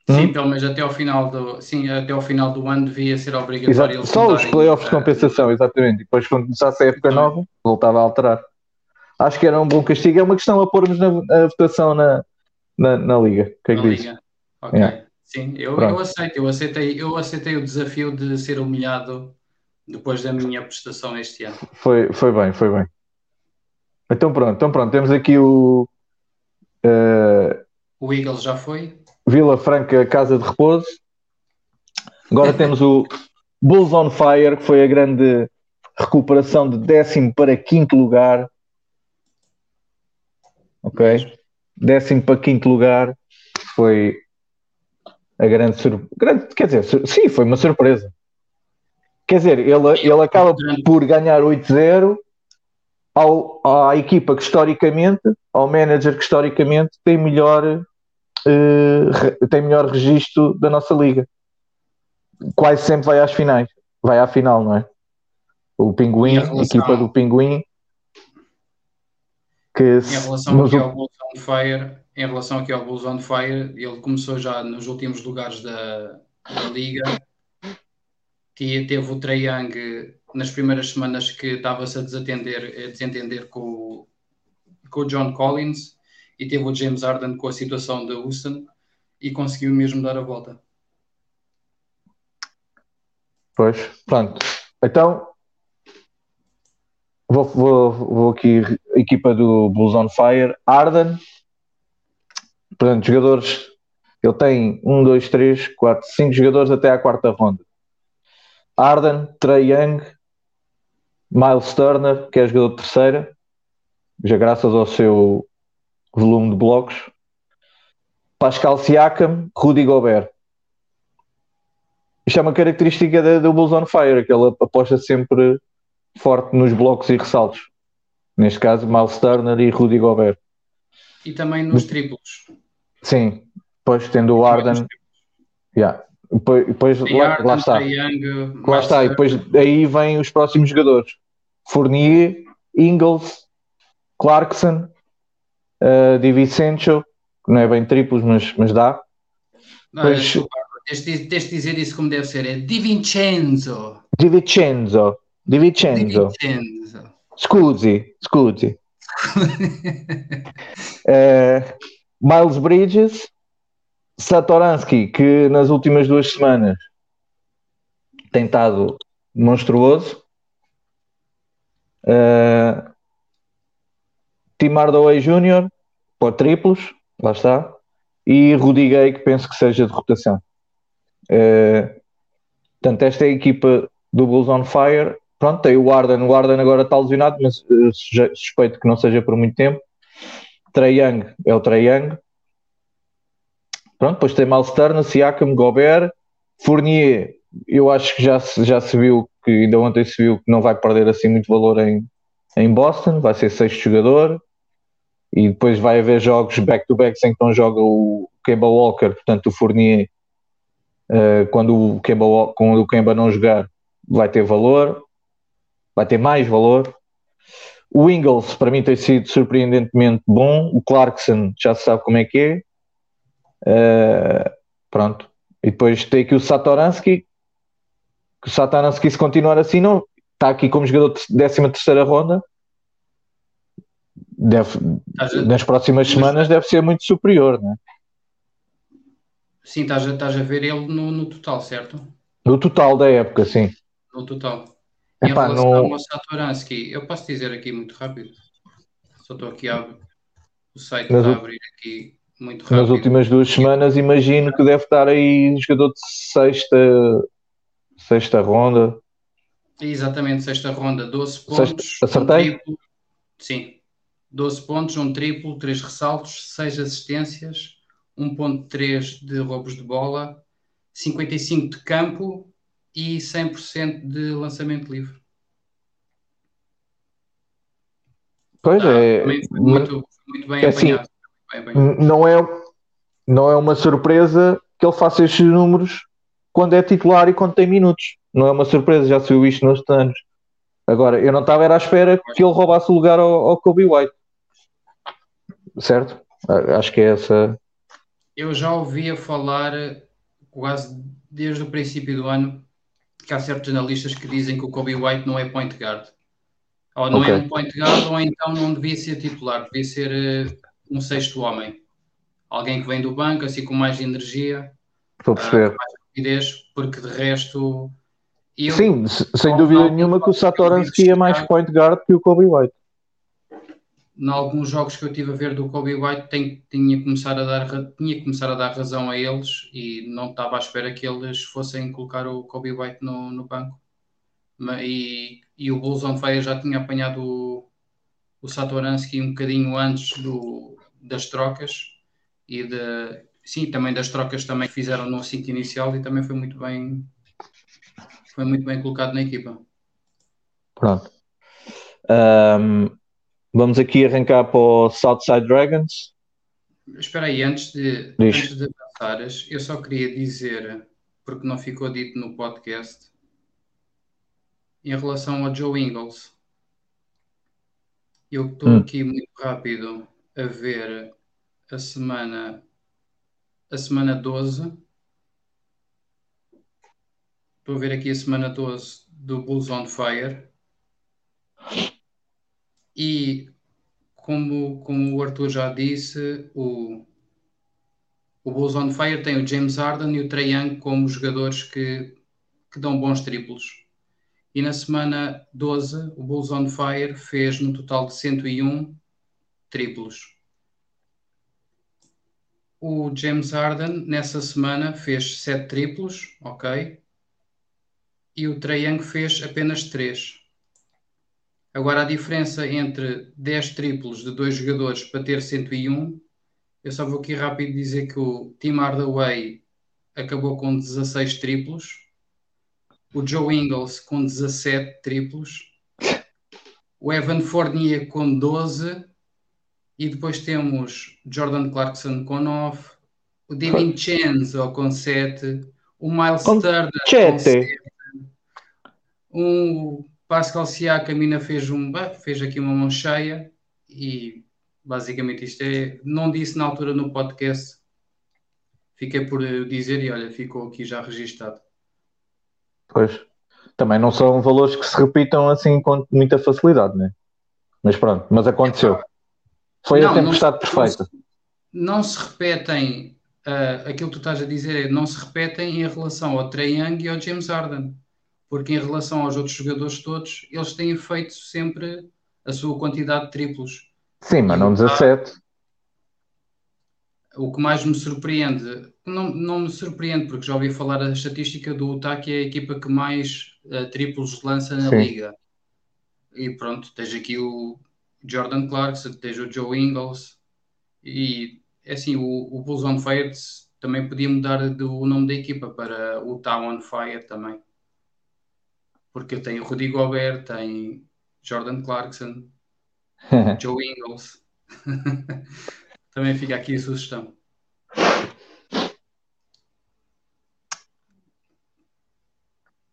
Sim, hum? pelo menos até ao final do, sim, até ao final do ano devia ser obrigatório. Só os playoffs de compensação, exatamente. Depois, quando começasse a época nova, voltava a alterar. Acho que era um bom castigo. É uma questão a pormos na, na votação na, na, na Liga. O que é que diz? Ok. Yeah. Sim, eu, eu aceito. Eu aceitei, eu aceitei o desafio de ser humilhado depois da minha prestação este ano. Foi, foi bem, foi bem. Então pronto, então pronto. Temos aqui o. Uh... O Eagles já foi? Vila Franca Casa de Repouso. Agora temos o Bulls on Fire, que foi a grande recuperação de décimo para quinto lugar. Ok? Décimo para quinto lugar. Foi a grande surpresa. Quer dizer, sim, foi uma surpresa. Quer dizer, ele, ele acaba por ganhar 8-0 ao, à equipa que historicamente, ao manager que historicamente tem melhor uh, tem melhor registro da nossa liga. Quase sempre vai às finais, vai à final, não é? O Pinguim, a equipa do Pinguim. Que em relação aqui ao Bulls on Fire, em relação aqui ao Bulls on Fire, ele começou já nos últimos lugares da, da liga. Teve o Trae Young nas primeiras semanas que estava-se a desatender, a desentender com, com o John Collins e teve o James Harden com a situação da Houston e conseguiu mesmo dar a volta. Pois, pronto. Então, vou, vou, vou aqui, equipa do Bulls on Fire, Harden, portanto, jogadores, ele tem um, dois, três, quatro, cinco jogadores até à quarta ronda. Arden, Trey Young, Miles Turner, que é jogador de terceira, já graças ao seu volume de blocos. Pascal Siakam, Rudy Gobert. Isto é uma característica do Bulls on Fire, que ele aposta sempre forte nos blocos e ressaltos. Neste caso, Miles Turner e Rudy Gobert. E também nos triplos. Sim, depois tendo o Arden. Yeah. Depois, depois lá, lá está. Young, Lá está, e depois aí vêm os próximos jogadores: Fournier, Ingles, Clarkson, uh, Di Vincenzo, que não é bem triplos, mas, mas dá. Não, Pois- desculpa, tens de tens de dizer isso como deve ser. É Di Vincenzo. Di Vincenzo, Di Di Vincenzo, Vincenzo. scusi, scusi. Eh, Miles Bridges, Satoransky, que nas últimas duas semanas tem estado monstruoso. Eh, Tim Hardaway Jr., para triplos, lá está. E Rudy Gay, que penso que seja de rotação. Eh, portanto, esta é a equipa do Bulls on Fire. Pronto, tem o Arden. O Arden agora está lesionado, mas suje- suspeito que não seja por muito tempo. Trae Young é o Trae Young. Pronto, depois tem Miles Turner, Siakam, Gobert, Fournier. Eu acho que já já se viu, que ainda ontem se viu que não vai perder assim muito valor em, em Boston. Vai ser sexto jogador. E depois vai haver jogos back-to-back sem que não joga o Kemba Walker, portanto o Fournier, eh, quando, o Kemba, quando o Kemba não jogar, vai ter valor, vai ter mais valor. O Ingles, para mim, tem sido surpreendentemente bom. O Clarkson, já se sabe como é que é. Eh, pronto. E depois tem aqui o Satoransky, que o Satoransky, se continuar assim, não está aqui como jogador de 13 terceira ronda. Deve, nas próximas semanas deve ser muito superior, né? Sim, estás a, estás a ver ele no, no total, certo? No total da época, sim. No total. Em Epá, relação não- ao Satoransky, eu posso dizer aqui muito rápido. Só estou aqui a o site está a abrir aqui muito Nas rápido. últimas duas semanas, imagino que deve estar aí jogador de sexta, sexta ronda. Exatamente, sexta ronda, 12 Sexta- pontos. acertei? Um triplo, sim, 12 pontos, um triplo, 3 ressaltos, 6 assistências, 1.3 de roubos de bola, 55 de campo e 100% de lançamento livre. Pois Ah, é, muito, muito bem é assim, Bem não é, não é uma surpresa que ele faça estes números quando é titular e quando tem minutos. Não é uma surpresa, já se viu isto nos anos. Agora, eu não estava era à espera que ele roubasse o lugar ao, ao Kobe White. Certo? Acho que é essa. Eu já ouvia falar quase desde o princípio do ano que há certos analistas que dizem que o Kobe White não é point guard. Ou não é Ok. um point guard, ou então não devia ser titular, devia ser eh, um sexto homem. Alguém que vem do banco, assim com mais energia, Estou a perceber. rapidez, porque de resto. eu- Sim, se- sem dúvida não, nenhuma que o Satoransky é mais point guard que o Kobe White. em alguns jogos que eu tive a ver do Kobe White tem- tinha, começar a dar, tinha que começar a dar razão a eles e não estava à espera que eles fossem colocar o Kobe White no, no banco. E, e o Bulls on Fire já tinha apanhado o, o Satoransky um bocadinho antes do, das trocas e de, sim, também das trocas também que fizeram no 5 inicial e também foi muito bem foi muito bem colocado na equipa. Pronto. Ahm, vamos aqui arrancar para o Southside Dragons. Espera aí, antes de, Diz. antes de avançares, eu só queria dizer, porque não ficou dito no podcast, em relação ao Joe Ingles. Eu estou Hum. aqui muito rápido a ver a semana, a semana 12. Estou a ver aqui a semana 12 do Bulls on Fire. E como, como o Arthur já disse, o, o Bulls on Fire tem o James Harden e o Trae Young como jogadores que, que dão bons triplos. E na semana 12, o Bulls on Fire fez no total de 101 triplos. O James Harden nessa semana fez 7 triplos, ok? E o Trae Young fez apenas 3. Agora, a diferença entre 10 triplos de dois jogadores para ter 101, eu só vou aqui rápido dizer que o Tim Hardaway acabou com 16 triplos, o Joe Ingles com 17 triplos, o Evan Fournier com 12 e depois temos Jordan Clarkson com 9, o DiVincenzo com 7, o Miles Com Turner com sete. 7, o Pascal Siakam ainda fez, um, fez aqui uma mão cheia e basicamente isto é, não disse na altura no podcast, fiquei por dizer e olha, ficou aqui já registado. Pois. Também não são valores que se repitam assim com muita facilidade, né? Mas pronto, mas aconteceu. Foi a Não, não- tempestade perfeita. Não se repetem, ah, aquilo que tu estás a dizer é, não se repetem em relação ao Trae Young e ao James Harden, porque em relação aos outros jogadores todos, eles têm feito sempre a sua quantidade de triplos. Sim, mas não o- 17. O que mais me surpreende, não, não me surpreende, porque já ouvi falar a estatística do Utah, que é a equipa que mais ah, triplos lança na Sim. liga. E pronto, tens aqui o Jordan Clarkson, tens o Joe Ingles, e é assim, o, o Bulls on Fire também podia mudar do, o nome da equipa para o Utah on Fire também. Porque tem o Rudy Gobert, tem Jordan Clarkson, Joe Ingles. também fica aqui a sugestão.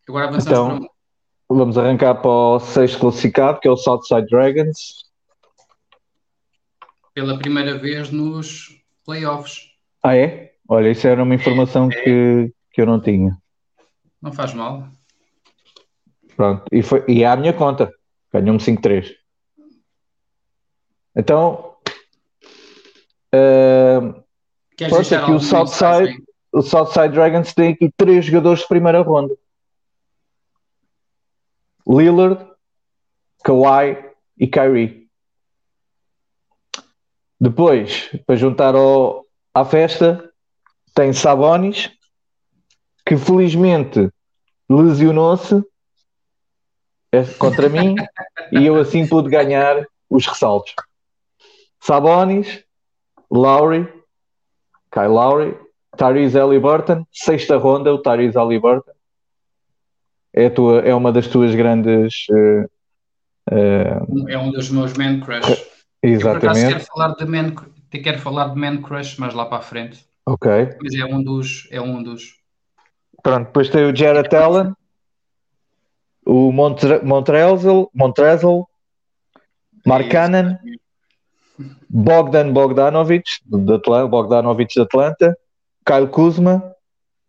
Agora avançamos Então, para. Vamos arrancar para o sexto classificado, que é o Southside Dragons. Pela primeira vez nos playoffs. Ah, é? Olha, isso era uma informação É. que, que eu não tinha. Não faz mal. Pronto. E, foi, e é à minha conta. Ganhou-me 5-3. Então, ah, Queres Pronto, aqui o Southside- mensagem? o Southside Dragons tem aqui três jogadores de primeira ronda: Lillard, Kawhi e Kyrie. Depois, para juntar ao, à festa, tem Sabonis, que felizmente lesionou-se é, contra mim e eu assim pude ganhar os ressaltos. Sabonis, Lowry, Kyle Lowry, Tyrese Halliburton, sexta ronda, o Tyrese Halliburton. É, tua, é uma das tuas grandes. eh, eh, É um dos meus man crush. Eu por acaso exatamente. quero falar de man, te quero falar de man crush mais lá para a frente. Ok. Mas é um dos, é um dos. Pronto, depois tem o Jared Allen, o Montre Montrezl, Montrezl, Mark Cannon, Bogdan Bogdanovic, de Atlanta, Bogdanovic de Atlanta, Kyle Kuzma,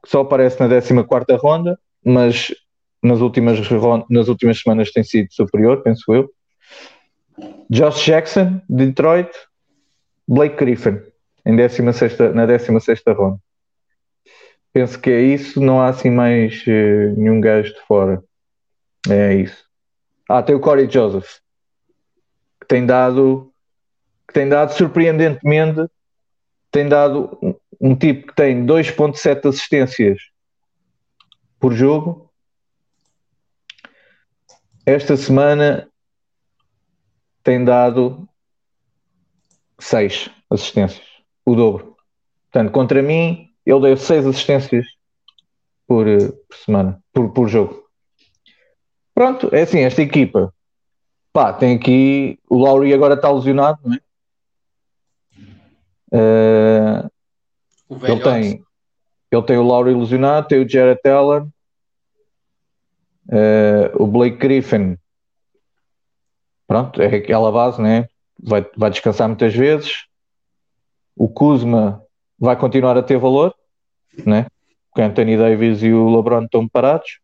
que só aparece na 14 ronda, mas nas últimas, nas últimas semanas tem sido superior, penso eu. Josh Jackson, de Detroit, Blake Griffin, em 16, na 16 ronda. Penso que é isso, não há assim mais eh, nenhum gajo de fora. É isso. Ah, tem o Corey Joseph, que tem dado que tem dado surpreendentemente, tem dado um, um tipo que tem 2.7 assistências por jogo. Esta semana tem dado 6 assistências, o dobro. Portanto, contra mim, ele deu 6 assistências por, eh, por semana, por, por jogo. Pronto, é assim, esta equipa. Pá, tem aqui. O Lauri agora está lesionado, não é? O ele tem, ele tem o Lauri lesionado, tem o Jared Allen, eh, o Blake Griffin. Pronto, é aquela base, né? Vai, vai descansar muitas vezes. O Kuzma vai continuar a ter valor, né? Porque Anthony Davis e o LeBron estão parados.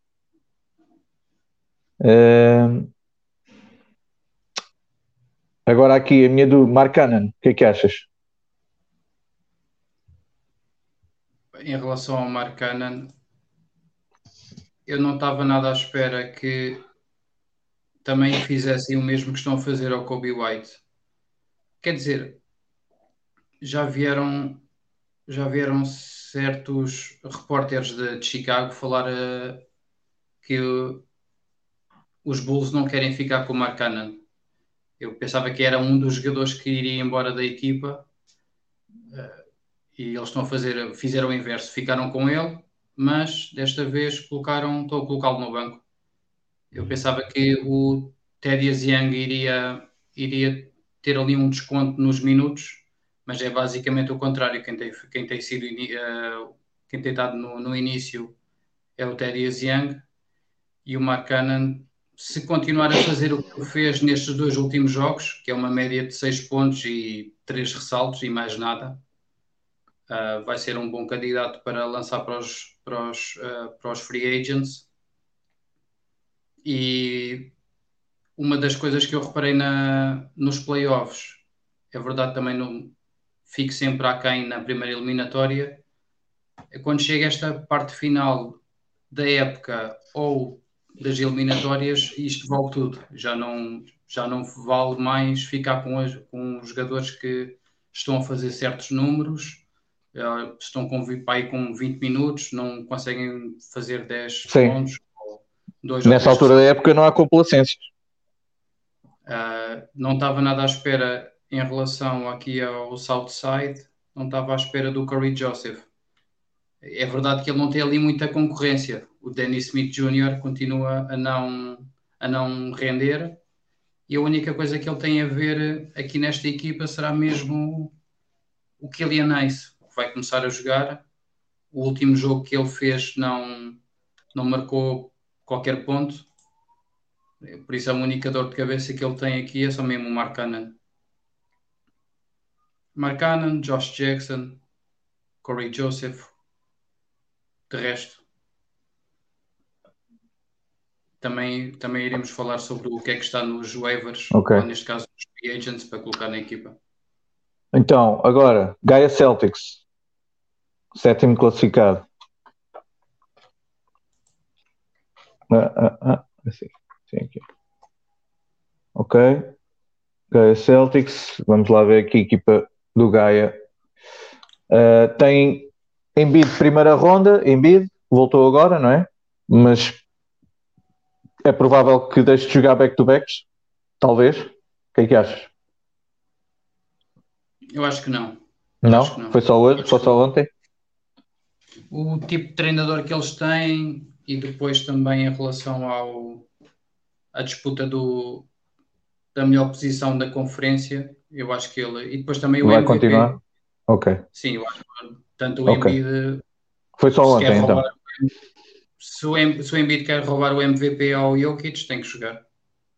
Eh, agora aqui a minha do Mark Cannon, o que é que achas? Em relação ao Mark Cannon, eu não estava nada à espera que também fizessem o mesmo que estão a fazer ao Kobe White. Quer dizer, já vieram, já vieram certos repórteres de, de Chicago falar eh, que o- os Bulls não querem ficar com o Mark Cannon. Eu pensava que era um dos jogadores que iria embora da equipa uh, e eles estão a fazer, fizeram o inverso, ficaram com ele, mas desta vez colocaram, estou a colocá-lo no banco. Eu pensava que o Teddy Young iria, iria ter ali um desconto nos minutos, mas é basicamente o contrário. Quem tem, quem tem sido uh, quem tem estado no, no início é o Teddy Young e o Mark Cannon, se continuar a fazer o que fez nestes dois últimos jogos, que é uma média de 6 pontos e 3 ressaltos e mais nada, uh, vai ser um bom candidato para lançar para os, para os, uh, para os free agents. E uma das coisas que eu reparei na, nos playoffs, é verdade também não fico sempre aquém na primeira eliminatória, é quando chega esta parte final da época ou das eliminatórias, isto vale tudo. Já não, já não vale mais ficar com, as, com os jogadores que estão a fazer certos números, uh, estão com, aí com 20 minutos, não conseguem fazer 10 Sim. pontos. Dois Nessa altura da época não há complacências. Uh, não estava nada à espera em relação aqui ao Southside, não estava à espera do Curry Joseph é verdade que ele não tem ali muita concorrência. O Danny Smith Jr. continua a não, a não render e a única coisa que ele tem a ver aqui nesta equipa será mesmo o Kylian Ace, que vai começar a jogar. O último jogo que ele fez não, não marcou qualquer ponto. Por isso, a única dor de cabeça que ele tem aqui é só mesmo o Mark Cannon. Mark Cannon, Josh Jackson, Corey Joseph, de resto, também, também iremos falar sobre o que é que está nos waivers, okay. ou neste caso nos free agents, para colocar na equipa. Então, agora, Gaia Celtics, sétimo classificado. Ah, ah, ah, assim, assim aqui. Ok. Gaia Celtics, vamos lá ver aqui a equipa do Gaia. Uh, tem Embiid, primeira ronda, Embiid, voltou agora, não é? Mas é provável que deixe de jogar back-to-backs, talvez. O que é que achas? Eu acho que não. Não? Que não. Foi só hoje? Foi só ontem? O tipo de treinador que eles têm e depois também em relação ao à disputa do, da melhor posição da conferência, eu acho que ele. E depois também o Vai MVP. continuar? Ok. Sim, eu acho que Portanto, o okay. Embiid. Foi só ontem, então. Roubar, se, o, se o Embiid quer roubar o MVP ao Jokic, tem que jogar.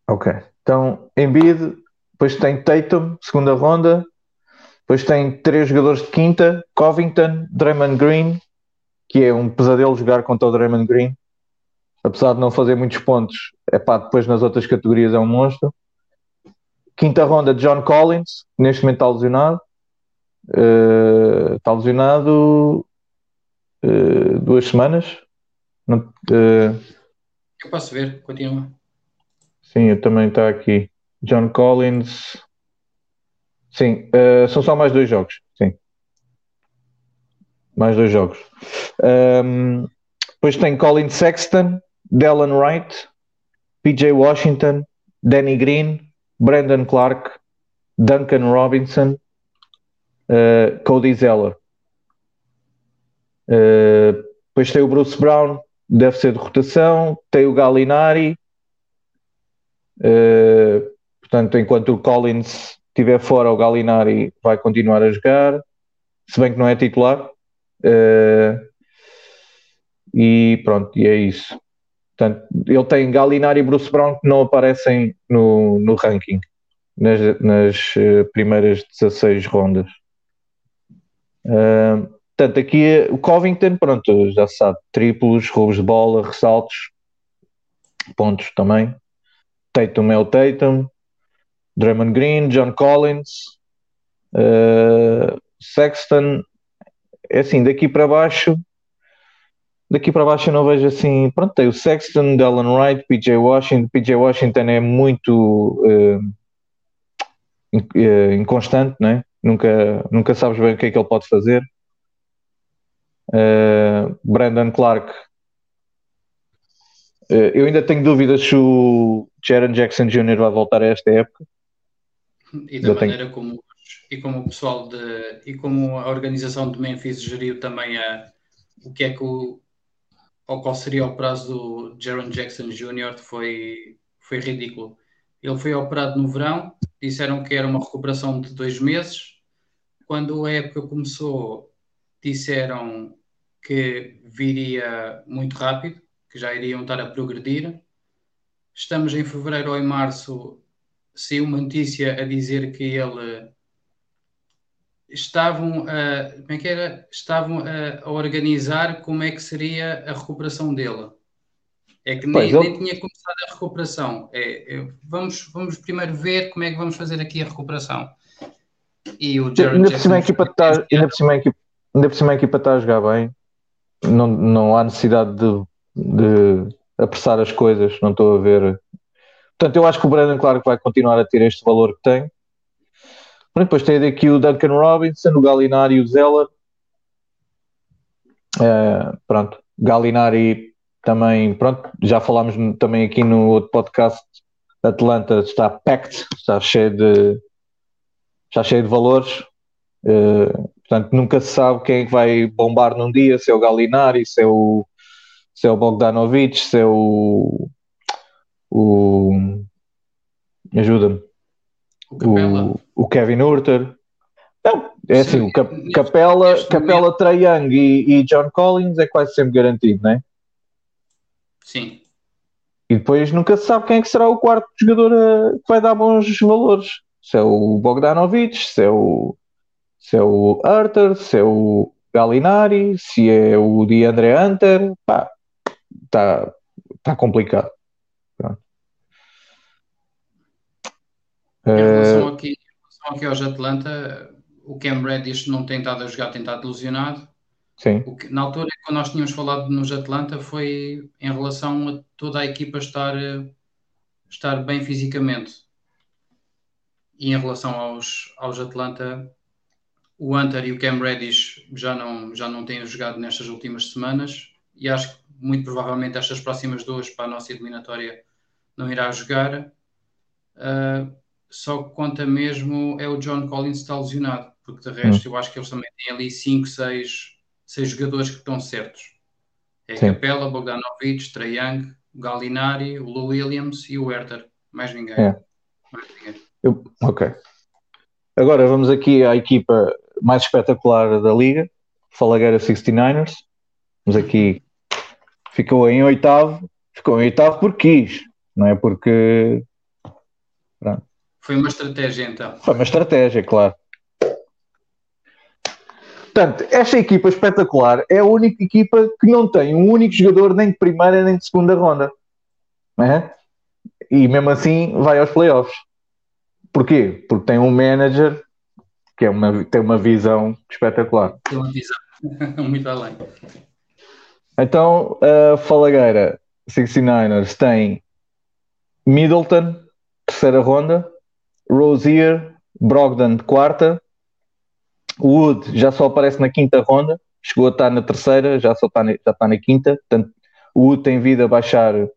Ok. Então, Embiid, depois tem Tatum, segunda ronda. Depois tem três jogadores de quinta: Covington, Draymond Green, que é um pesadelo jogar contra o Draymond Green. Apesar de não fazer muitos pontos, é pá, depois nas outras categorias é um monstro. Quinta ronda, John Collins, neste momento está lesionado. Uh, está lesionado uh, duas semanas. Não, uh, eu posso ver, continua. Sim, eu também está aqui. John Collins. Sim, são só mais dois jogos. Mais dois jogos. Um, depois tem Colin Sexton, Dallin Wright, PJ Washington, Danny Green, Brandon Clark, Duncan Robinson, uh, Cody Zeller. Uh, depois tem o Bruce Brown, deve ser de rotação. Tem o Gallinari. Uh, portanto, enquanto o Collins estiver fora, o Gallinari vai continuar a jogar, se bem que não é titular. Uh, e pronto, e é isso. Portanto, ele tem Gallinari e Bruce Brown que não aparecem no, no ranking nas, nas primeiras 16 rondas. Uh, portanto, aqui o Covington, pronto, já sabe, triplos, roubos de bola, ressaltos, pontos também. Tatum é o Tatum, Draymond Green, John Collins, uh, Sexton, é assim, daqui para baixo, daqui para baixo eu não vejo assim, pronto, tem o Sexton, Dylan Wright, PJ Washington, PJ Washington é muito uh, inconstante, né? nunca, nunca sabes bem o que é que ele pode fazer. Uh, Brandon Clark, uh, eu ainda tenho dúvidas se o Jaron Jackson Jr. vai voltar a esta época. E da eu maneira tenho... como e como o pessoal de e como a organização de Memphis geriu também a, o que é que o ou qual seria o prazo do Jaron Jackson Jr. foi, foi ridículo. Ele foi operado no verão, disseram que era uma recuperação de dois meses. Quando a época começou, disseram que viria muito rápido, que já iriam estar a progredir. Estamos em fevereiro ou em março, saiu uma notícia a dizer que ele estavam a, como é que era? Estavam a, a organizar como é que seria a recuperação dele. É que nem, nem tinha começado a recuperação. É, é, vamos, vamos primeiro ver como é que vamos fazer aqui a recuperação. E o Jared ainda, por cima a equipa está, ainda, por cima a equipa, ainda por cima a equipa está a jogar bem. Não, não há necessidade de, de apressar as coisas. Não estou a ver. Portanto, eu acho que o Brandon, claro, que vai continuar a ter este valor que tem. Depois tem aqui o Duncan Robinson, o Galinari e o Zeller. Uh, pronto, Galinari também, pronto, já falámos também aqui no outro podcast. Atlanta está packed, está cheio de, está cheio de valores. Uh, portanto, nunca se sabe quem é que vai bombar num dia, se é o Galinari, se é o, se é o Bogdanovic, se é o, o ajuda-me o, o Kevin Urter. Não, é assim, o Cap Capela, Capela Trae Young e, e, John Collins é quase sempre garantido, não é? Sim. E depois nunca se sabe quem é que será o quarto jogador a, que vai dar bons valores. Se é o Bogdanovic, se é o, se é o Arthur, se é o Galinari, se é o DeAndre Hunter, pá, está tá complicado. Em relação, aqui, em relação aqui aos Atlanta, o Cam Reddish não tem estado a jogar, tem estado ilusionado. Sim. Que, na altura, quando nós tínhamos falado nos Atlanta, foi em relação a toda a equipa estar, estar bem fisicamente. E em relação aos, aos Atlanta, o Hunter e o Cam Reddish já não, já não têm jogado nestas últimas semanas e acho que muito provavelmente estas próximas duas para a nossa eliminatória não irá jogar. Uh, só que conta mesmo é o John Collins que está lesionado, porque de resto hum. eu acho que eles também têm ali 5, 6, jogadores que estão certos. É Sim. Capela, Bogdanovic, Trae Young, Gallinari, o Lou Williams e o Werther. Mais ninguém. É. Mais ninguém. Eu, ok. Agora vamos aqui à equipa mais espetacular da liga, Falagueira 69ers. Vamos aqui. Ficou em oitavo. Ficou em oitavo porque quis, não é porque. Pronto. Foi uma estratégia, então. Foi uma estratégia, claro. Portanto, esta equipa espetacular é a única equipa que não tem um único jogador nem de primeira nem de segunda ronda. É? E mesmo assim vai aos playoffs. Porquê? Porque tem um manager que é uma, tem uma visão espetacular. Tem uma visão muito além. Então, a Falagueira 69ers tem Middleton, terceira ronda, Rosier, Brogdon de quarta, Wood já só aparece na quinta ronda, chegou a estar na terceira, já só está na, já está na quinta, portanto o Wood tem vindo a baixar uh,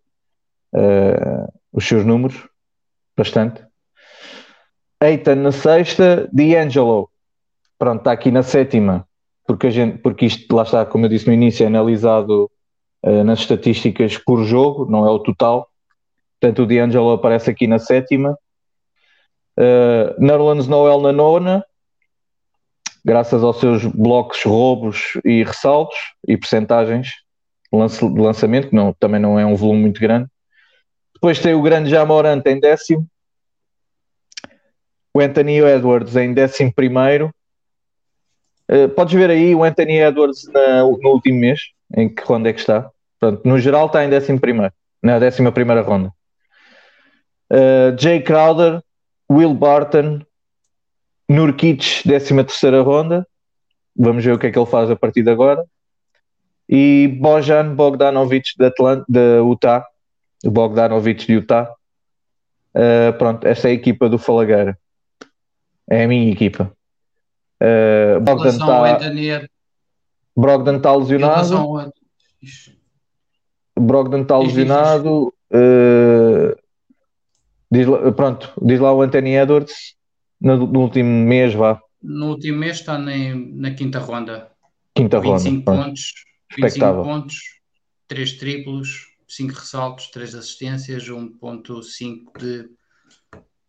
os seus números bastante. Eitan na sexta, D'Angelo, pronto, está aqui na sétima, porque, a gente, porque isto, lá está, como eu disse no início, é analisado uh, nas estatísticas por jogo, não é o total. Portanto, o D'Angelo aparece aqui na sétima. Uh, Nerlens Noel na nona, graças aos seus blocos, roubos e ressaltos e percentagens de lançamento, que não, também não é um volume muito grande. Depois tem o grande Jamorante em décimo, o Anthony Edwards em décimo primeiro. Uh, podes ver aí o Anthony Edwards na, no último mês, em que ronda é que está. Pronto, no geral está em décimo primeiro, na décima primeira ronda. Uh, Jay Crowder Will Barton, Nurkic, 13 terceira ronda. Vamos ver o que é que ele faz a partir de agora. E Bojan Bogdanovic de, Atlanta, de Utah. Bogdanovic de Utah. Uh, pronto, esta é a equipa do Falagueira. É a minha equipa. Uh, Bogdan está Brogdon está lesionado. Brogdon está lesionado. Uh, Diz, pronto, diz lá o Anthony Edwards no, no último mês, vá. No último mês está na, na quinta ronda. Quinta 25 ronda. pontos, 25 pontos, 3 triplos, 5 ressaltos, 3 assistências, 1.5 de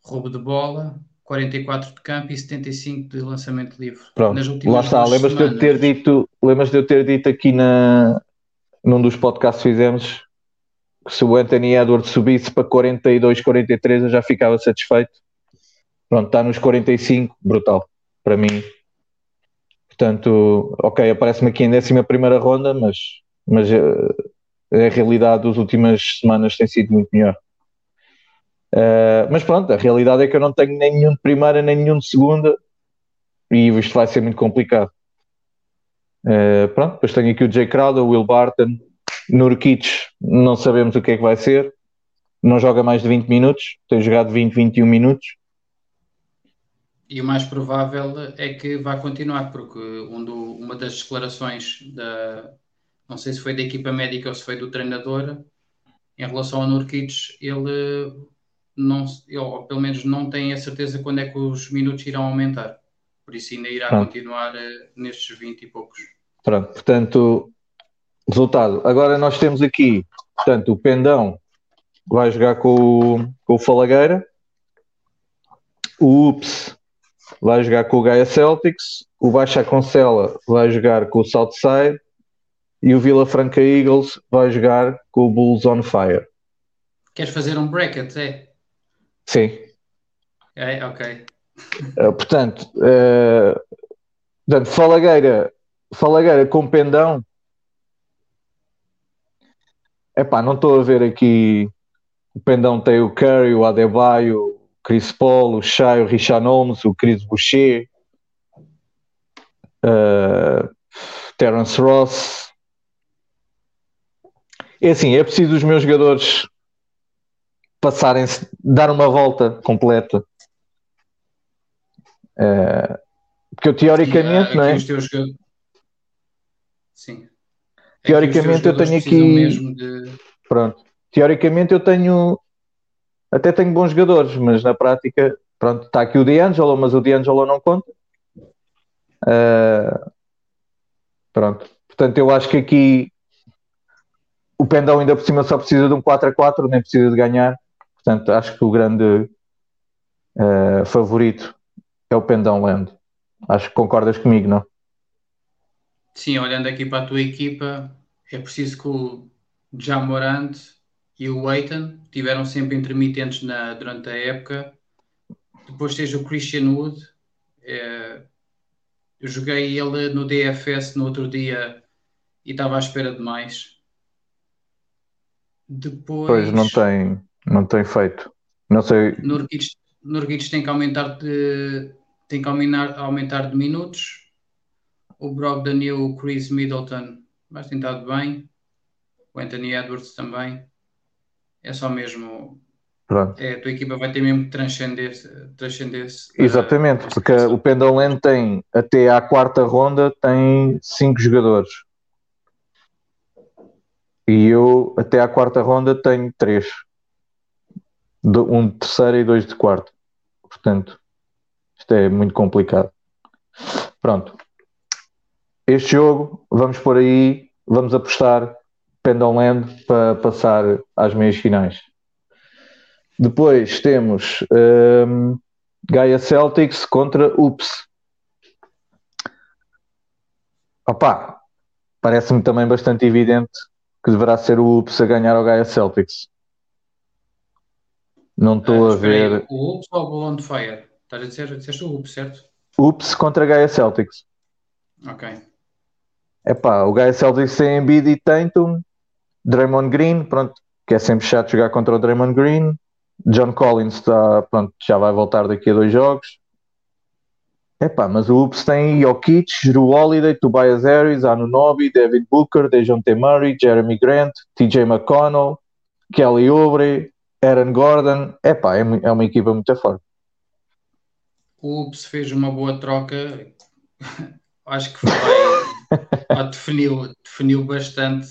roubo de bola, 44 de campo e 75 de lançamento livre. Pronto, lá está. Lembras de eu ter dito, lembras de eu ter dito aqui na, num dos podcasts que fizemos se o Anthony Edwards subisse para 42, 43 eu já ficava satisfeito. Pronto, está nos 45, brutal, para mim. Portanto, ok, aparece-me aqui em 11 primeira ronda, mas, mas eh, a realidade das últimas semanas tem sido muito melhor. Uh, mas pronto, a realidade é que eu não tenho nenhum de primeira, nem nenhum de segunda, e isto vai ser muito complicado. Uh, pronto, depois tenho aqui o Jay Crowder, o Will Barton, Nurkic, não sabemos o que é que vai ser, não joga mais de 20 minutos, tem jogado 20, 21 minutos. E o mais provável é que vai continuar, porque um do, uma das declarações da, não sei se foi da equipa médica ou se foi do treinador, em relação ao Nurkic, ele não, ou pelo menos não tem a certeza quando é que os minutos irão aumentar. Por isso ainda irá Pronto. continuar uh, nestes 20 e poucos. Pronto, portanto, resultado. Agora nós temos aqui, portanto, o Pendão vai jogar com o, com o Falagueira, o Ups vai jogar com o Gaia Celtics, o Baixa Concela vai jogar com o Southside e o Vila Franca Eagles vai jogar com o Bulls on Fire. Queres fazer um bracket, é? Sim. É, ok. Uh, portanto, uh, portanto, Falagueira, Falagueira com pendão. Epá, não estou a ver aqui. O pendão tem o Curry, o Adebayo, o Chris Paul, o Shai, o Richard Holmes, o Chris Boucher, uh, Terence Ross. É assim, é preciso os meus jogadores passarem dar uma volta completa. Uh, porque eu teoricamente, não é? Sim. Teoricamente eu tenho aqui. De... Pronto. Teoricamente eu tenho. Até tenho bons jogadores, mas na prática, pronto, está aqui o D'Angelo, mas o D'Angelo não conta. Uh, pronto. Portanto, eu acho que aqui o Pendão ainda por cima só precisa de um 4 a 4, nem precisa de ganhar. Portanto, acho que o grande uh, favorito é o Pendão Land. Acho que concordas comigo, não? Sim, olhando aqui para a tua equipa, é preciso que o Jamorant e o Eitan tiveram sempre intermitentes na, durante a época. Depois tens o Christian Wood. É, eu joguei ele no DFS no outro dia e estava à espera de mais. Depois... Pois não tem não tem feito. Não sei. Nurkic, tem que aumentar de tem que aumentar, aumentar de minutos. O Brogdon e o Chris Middleton mais tentado bem. O Anthony Edwards também. É só mesmo. Pronto. É, a tua equipa vai ter mesmo que transcender, transcender Exatamente, uh, porque o Pendleland tem até à quarta ronda tem cinco jogadores. E eu até à quarta ronda tenho três um de terceira e dois de quarto. Portanto, isto é muito complicado. Pronto. Este jogo, vamos por aí, vamos apostar Pendleland para passar às meias finais. Depois temos um, Gaia Celtics contra Ups. Opa, parece-me também bastante evidente que deverá ser o Ups a ganhar ao Gaia Celtics. Não estou ah, a ver. O Ups ou o On Fire? Estás a dizer, disseste o Ups, certo? Ups contra Gaia Celtics. Ok. Epá, o Gaia Celtics tem Embiid e Tatum, Draymond Green, pronto, que é sempre chato jogar contra o Draymond Green. John Collins está, pronto, já vai voltar daqui a dois jogos. Epá, mas o Ups tem Jokic, Drew Holiday, Tobias Harris, Anunobi, David Booker, Dejon T. Murray, Jeremy Grant, TJ McConnell, Kelly Oubre, Aaron Gordon, epá, é, é uma equipa muito forte. O Ups fez uma boa troca, acho que foi, definiu, definiu bastante,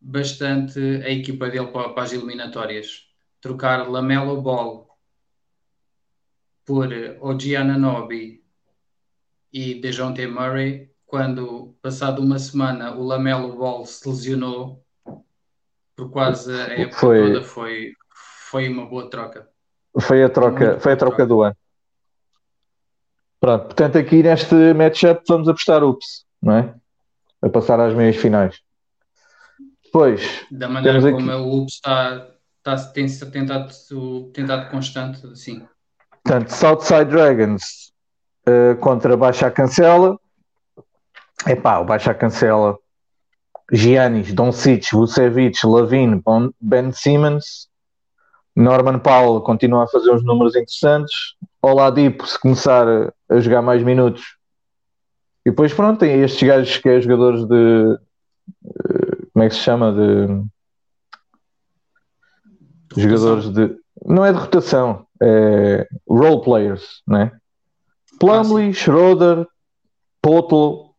bastante a equipa dele para, para as eliminatórias. Trocar Lamelo Ball por OG Ananobi e DeJounte Murray, quando, passado uma semana, o Lamelo Ball se lesionou por quase a época foi, toda, foi, foi uma boa troca. Foi a troca, foi a troca, troca do ano. Pronto, portanto, aqui neste matchup vamos apostar ups, não é? A passar às meias finais. Depois. Da maneira como aqui... o ups está, está, tem tentado, tentado constante, sim. Portanto, Southside Dragons uh, contra Baixa Cancela. Epá, o Baixa Cancela. Giannis, Doncic, Vucevic, Lavine, Ben Simmons. Norman Powell continua a fazer uns números interessantes. Oladipo, se começar a jogar mais minutos. E depois, pronto, tem estes gajos que é jogadores de. Eh, como é que se chama? De. jogadores de. Não é de rotação, é role players, né? Plumley, ah, Schroeder, Potl,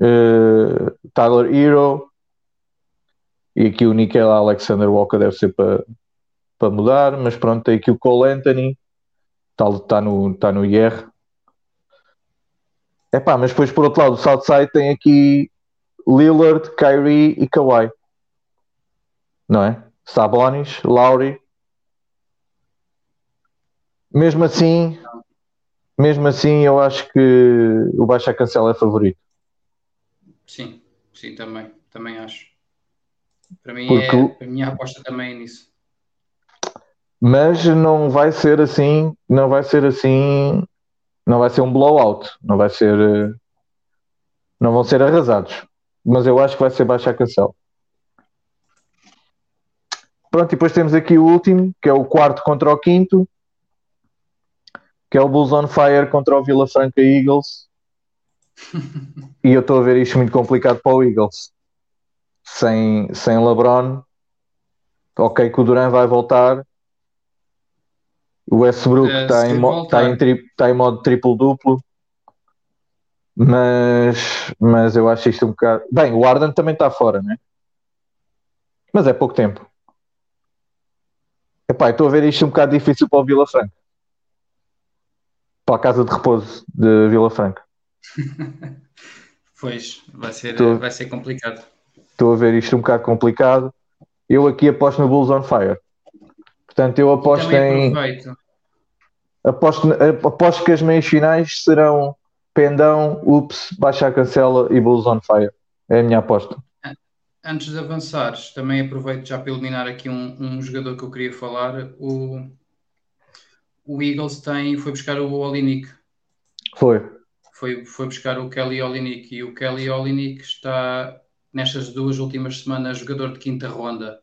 uh, Tyler Hero e aqui o Nickel Alexander Walker deve ser para para mudar, mas pronto, tem aqui o Cole Anthony, está tá no, tá no IR. Epá, mas depois por outro lado, o Southside tem aqui Lillard, Kyrie e Kawhi. Não é? Sabonis, Lowry. Mesmo assim, mesmo assim, eu acho que o Baixa Cancela é favorito. Sim, sim, também, também acho. Para mim, Porque é, a minha aposta também é nisso mas não vai ser assim, não vai ser assim, não vai ser um blowout, não vai ser, eh, não vão ser arrasados, mas eu acho que vai ser baixa a cancel. Pronto, e depois temos aqui o último, que é o quarto contra o quinto, que é o Bulls on Fire contra o Vila Franca Eagles. e eu estou a ver isto muito complicado para o Eagles. Sem, sem LeBron, ok que o Duran vai voltar, o Westbrook está é, em, tá em, tá em modo triplo-duplo, mas, mas eu acho isto um bocado. Bem, o Arden também está fora, né? Mas é pouco tempo. Epá, estou a ver isto um bocado difícil para o Vila Franca. Para a casa de repouso de Vila Franca. pois, vai ser, estou, vai ser complicado. Estou a ver isto um bocado complicado. Eu aqui aposto no Bulls on Fire. Portanto, eu aposto em. Aposto, aposto que as meias finais serão Pendão, Ups, Baixa a Cancela e Bulls on Fire. É a minha aposta. Antes de avançares, também aproveito já para eliminar aqui um, um jogador que eu queria falar. O, o Eagles tem, foi buscar o Olinick. Foi. Foi, foi buscar o Kelly Olinick e o Kelly Olinick está nestas duas últimas semanas jogador de quinta ronda.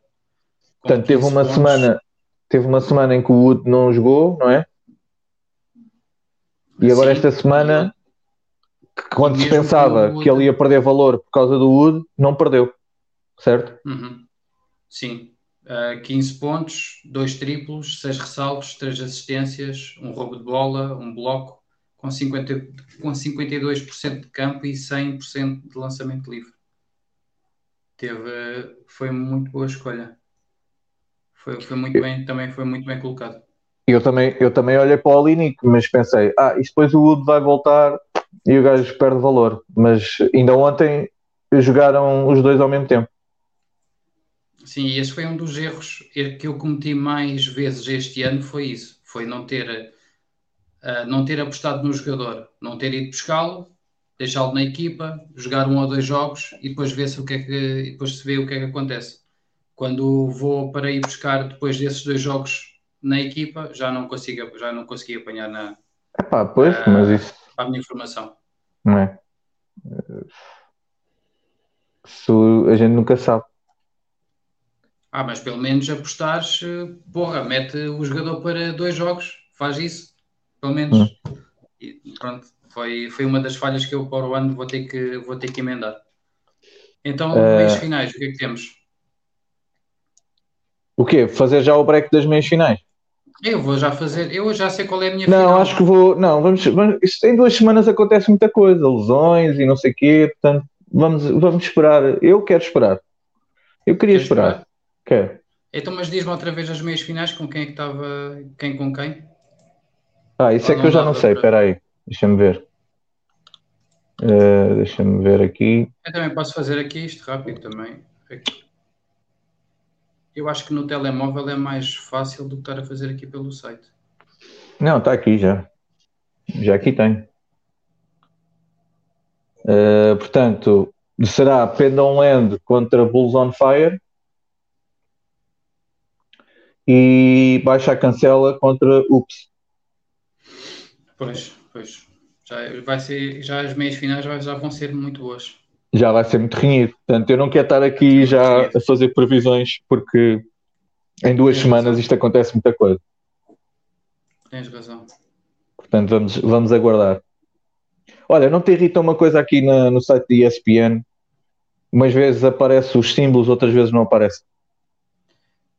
Portanto, teve uma pontos. semana teve uma semana em que o Wood não jogou, não é? E agora Sim. esta semana, quando se pensava que ele ia perder valor por causa do Wood, não perdeu, certo? Uhum. Sim, uh, ah, 15 pontos, 2 triplos, 6 ressaltos, 3 assistências, um roubo de bola, um bloco, com, 50, com 52% de campo e 100% de lançamento livre. Teve, foi muito boa escolha. Foi, foi muito bem, também foi muito bem colocado. Eu também, eu também olhei para o Olinick, mas pensei, ah, isto depois o Wood vai voltar e o gajo perde valor. Mas ainda ontem jogaram os dois ao mesmo tempo. Sim, e esse foi um dos erros que eu cometi mais vezes este ano, foi isso. Foi não ter, uh, não ter apostado no jogador, não ter ido buscá-lo, deixá-lo na equipa, jogar um ou dois jogos e depois ver se o que é que, depois se vê o que é que acontece quando vou para ir buscar depois desses dois jogos na equipa, já não consigo, já não consegui apanhar na, Epá, pois, mas isso... a minha informação. Não é? Isso a gente nunca sabe. Ah, mas pelo menos apostares, porra, mete o jogador para dois jogos, faz isso, pelo menos. Hum. E pronto, foi, foi uma das falhas que eu para o ano vou ter que, vou ter que emendar. Então, uh... meios finais, o que é que temos? O quê? Fazer já o break das meias finais? Eu vou já fazer, eu já sei qual é a minha Não, final. acho que vou. Não, vamos, vamos. Isto, em duas semanas acontece muita coisa, lesões e não sei o quê, portanto, vamos, vamos esperar. Eu quero esperar. Eu queria esperar. esperar. Quero. Então, mas diz-me outra vez as meias finais, com quem é que estava, quem com quem? Ah, isso é que eu já não sei, espera aí, deixa-me ver. Uh, deixa-me ver aqui. Eu também posso fazer aqui isto rápido também. Aqui. Eu acho que no telemóvel é mais fácil do que estar a fazer aqui pelo site. Não, está aqui já. Já aqui tem. Uh, portanto, será Pendon Land contra Bulls on Fire e Baixa Cancela contra Ups. Pois, pois. Já, vai ser, já as meias finais já, já vão ser muito boas. Já vai ser muito renhido. Portanto, eu não quero estar aqui já a fazer previsões porque em duas Tens semanas razão. isto acontece muita coisa. Tens razão. Portanto, vamos, vamos aguardar. Olha, não te irrita uma coisa aqui na, no site da ESPN? Umas vezes aparecem os símbolos, outras vezes não aparecem.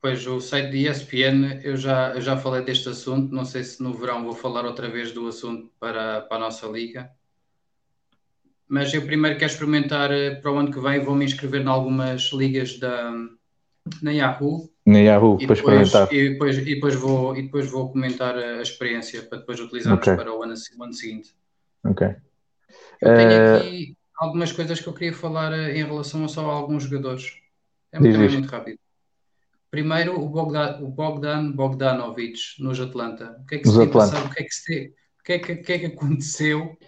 Pois, o site de ESPN, eu já, eu já falei deste assunto, não sei se no verão vou falar outra vez do assunto para, para a nossa liga. Mas eu primeiro quero experimentar eh, para o ano que vem, vou-me inscrever em algumas ligas da, na Yahoo. Na Yahoo, para experimentar. E depois, e, depois vou, e depois vou comentar a experiência para depois utilizarmos okay. para o ano, o ano seguinte. Ok. Eu tenho uh... aqui algumas coisas que eu queria falar eh, em relação a só a alguns jogadores. É muito, muito rápido. Primeiro, o Bogdan, o Bogdan Bogdanovic nos Atlanta. O que é que se tem passado? O que é que, se, o que, é que, que, é que aconteceu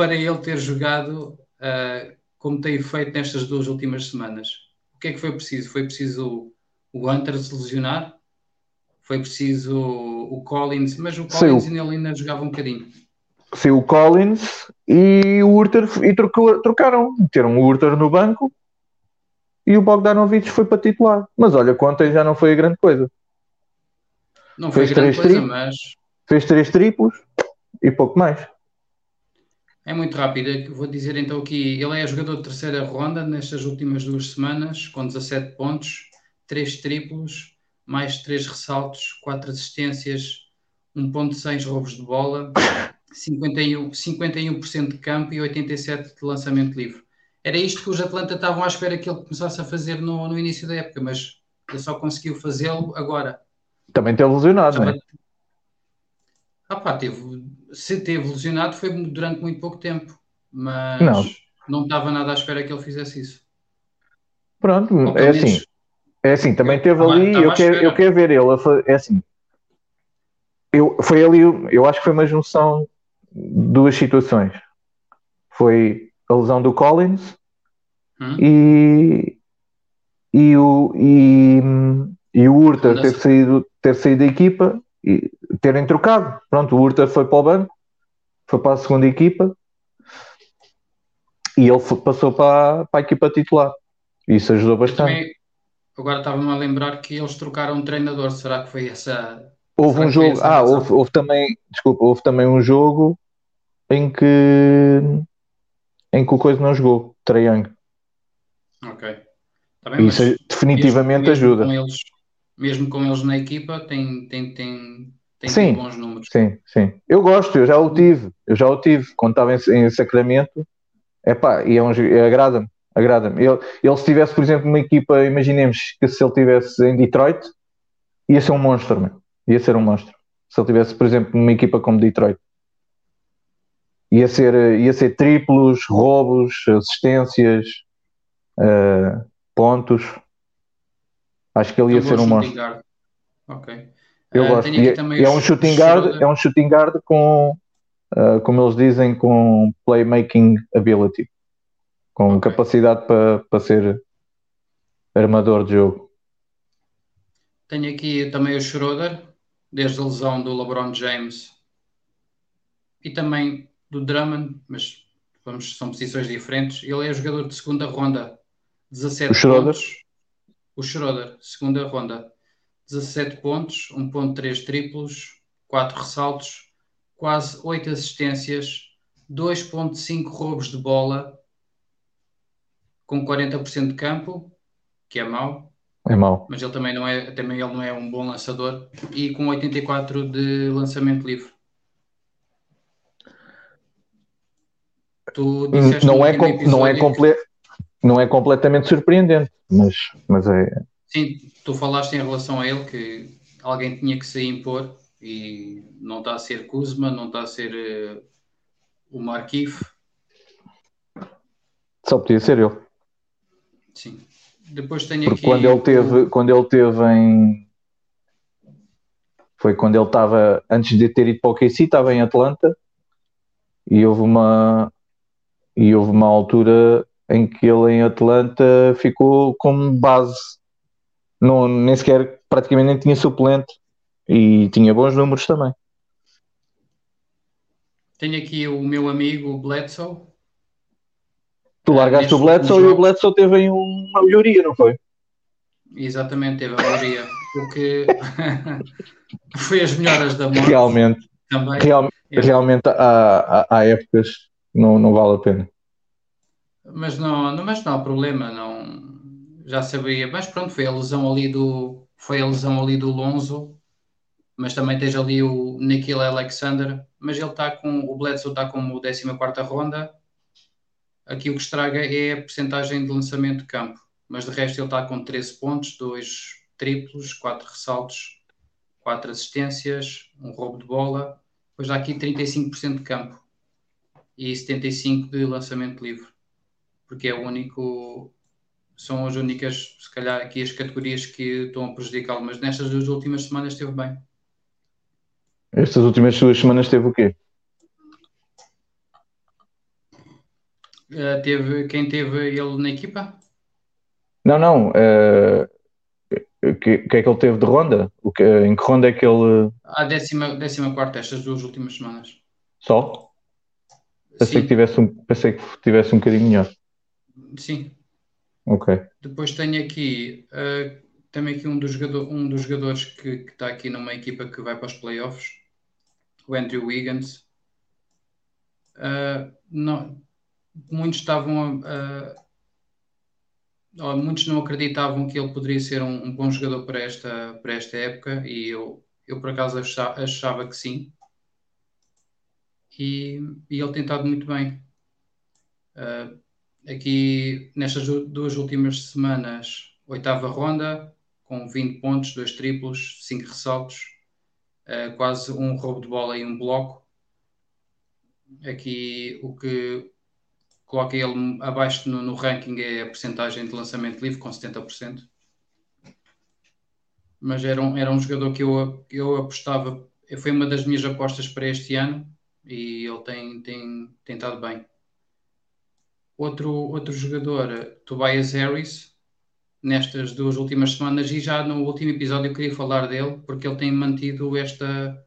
para ele ter jogado uh, como tem feito nestas duas últimas semanas? O que é que foi preciso? Foi preciso o Hunter se lesionar? Foi preciso o Collins, mas o Collins Sim. ainda, ainda jogava um bocadinho. Sim, o Collins e o Urter e trocou, trocaram. Meteram o Urter no banco e o Bogdanovic foi para titular. Mas olha, ontem já não foi a grande coisa. Não foi Fez grande coisa, triplos, mas. Fez três triplos e pouco mais. É muito rápido. Vou dizer então que ele é jogador de terceira ronda nestas últimas duas semanas, com 17 pontos, 3 triplos, mais 3 ressaltos, 4 assistências, 1.6 roubos de bola, 51%, 51 de campo e 87% de lançamento livre era isto que os Atlanta estavam à espera que ele começasse a fazer no, no início da época, mas ele só conseguiu fazê-lo agora. Também teve lesionado, não é? Ah pá, teve, se teve lesionado foi durante muito pouco tempo, mas não, não estava nada à espera que ele fizesse isso. Pronto, é assim. É assim, também teve ali, eu quero, eu quero ver ele, é assim, eu, foi ali, eu acho que foi uma junção de duas situações. Foi a lesão do Collins hum? e, e, o, e, e o Urta ter saído, ter saído da equipa e terem trocado. Pronto, o Urta foi para o banco, foi para a segunda equipa e ele foi, passou para, para a equipa titular. Isso ajudou bastante. Também, agora estava-me a lembrar que eles trocaram um treinador. Será que foi essa? Houve um jogo. Ah, houve, houve, também. Desculpa, houve também um jogo em que em que o Coisa não jogou, Trae Ok. Tá bem, Isso definitivamente ajuda. Mesmo com, eles, mesmo com eles na equipa, tem, tem, tem, tem sim, bons números. Sim, sim. Eu gosto, eu já o tive. Eu já o tive quando estava em, em Sacramento. Epá, e é um, agrada-me. Agrada-me. Ele, ele, se tivesse, por exemplo, uma equipa, imaginemos que se ele tivesse em Detroit, ia ser um monstro, meu. ia ser um monstro. Se ele tivesse, por exemplo, uma equipa como Detroit ia ser, ia ser triplos, roubos, assistências, uh, pontos. Acho que ele ia ser um monstro. Ok. Eu uh, gosto. E, é, é um shooting guard, é um shooting guard com, uh, como eles dizem, com playmaking ability, com okay. capacidade para pa ser armador de jogo. Tenho aqui também o Schroeder, desde a lesão do LeBron James e também do Drummond, mas vamos, são posições diferentes. Ele é jogador de segunda ronda, 17 o pontos. O Schroeder, segunda ronda, 17 pontos, 1.3 triplos, 4 ressaltos, quase 8 assistências, 2.5 roubos de bola, com 40% de campo, que é mau. É mau. Mas ele também não é, também ele não é um bom lançador e com 84 de lançamento livre. Tu não, é, com, não, é comple, não é completamente surpreendente, mas, mas é, Sim, tu falaste em relação a ele que alguém tinha que se impor e não está a ser Kuzma, não está a ser uh, o Marquif. Só podia ser eu. Sim. Depois tenho Porque aqui. quando ele teve, quando ele teve em. Foi quando ele estava, antes de ter ido para o KC, estava em Atlanta e houve uma. E houve uma altura em que ele em Atlanta ficou como base. Não, nem sequer, praticamente nem tinha suplente e tinha bons números também. Tenho aqui o meu amigo Bledsoe. Tu largaste neste o Bledsoe e o Bledsoe teve aí uma melhoria, não foi? Exatamente, teve a maioria. O que foi as melhoras da morte Realmente, também. real, realmente há, há, há épocas não, não vale a pena. Mas não, mas não há problema, não. Já sabia. Mas pronto, foi a lesão ali do, foi a lesão ali do Lonzo, mas também tens ali o Nikhil Alexander, mas ele está com, o Bledsoe está como 14ª ronda. Aqui o que estraga é a percentagem de lançamento de campo, mas de resto ele está com 13 pontos, 2 triplos, 4 ressaltos, 4 assistências, um roubo de bola. Depois dá aqui 35% de campo e 75% de lançamento livre porque é o único, são as únicas, se calhar, aqui as categorias que estão a prejudicá-lo, mas nestas duas últimas semanas esteve bem. Estas últimas duas semanas teve o quê? Uh, teve, quem teve ele na equipa? Não, não. eh, O que, o que é que ele teve de ronda? O que, em que ronda é que ele. A décima, décima quarta, estas duas últimas semanas. Só? Pensei Sim, que, tivesse um, pensei que tivesse um bocadinho melhor. Sim. Ok. Depois tenho aqui, uh, também aqui um dos, jogador, um dos jogadores que, que está aqui numa equipa que vai para os playoffs, o Andrew Wiggins. Uh, não, muitos estavam a, muitos não acreditavam que ele poderia ser um, um bom jogador para esta, para esta época e eu, eu por acaso achava, achava que sim. E, e ele tem estado muito bem. Uh, aqui nestas du- duas últimas semanas, oitava ronda, com 20 pontos, dois triplos, 5 ressaltos, uh, quase um roubo de bola e um bloco. Aqui o que coloca ele abaixo no, no ranking é a percentagem de lançamento livre, com 70%. Mas era um, era um jogador que eu, eu apostava, foi uma das minhas apostas para este ano e ele tem, tem, tem estado bem. Outro, outro jogador, Tobias Harris, nestas duas últimas semanas, e já no último episódio eu queria falar dele, porque ele tem mantido esta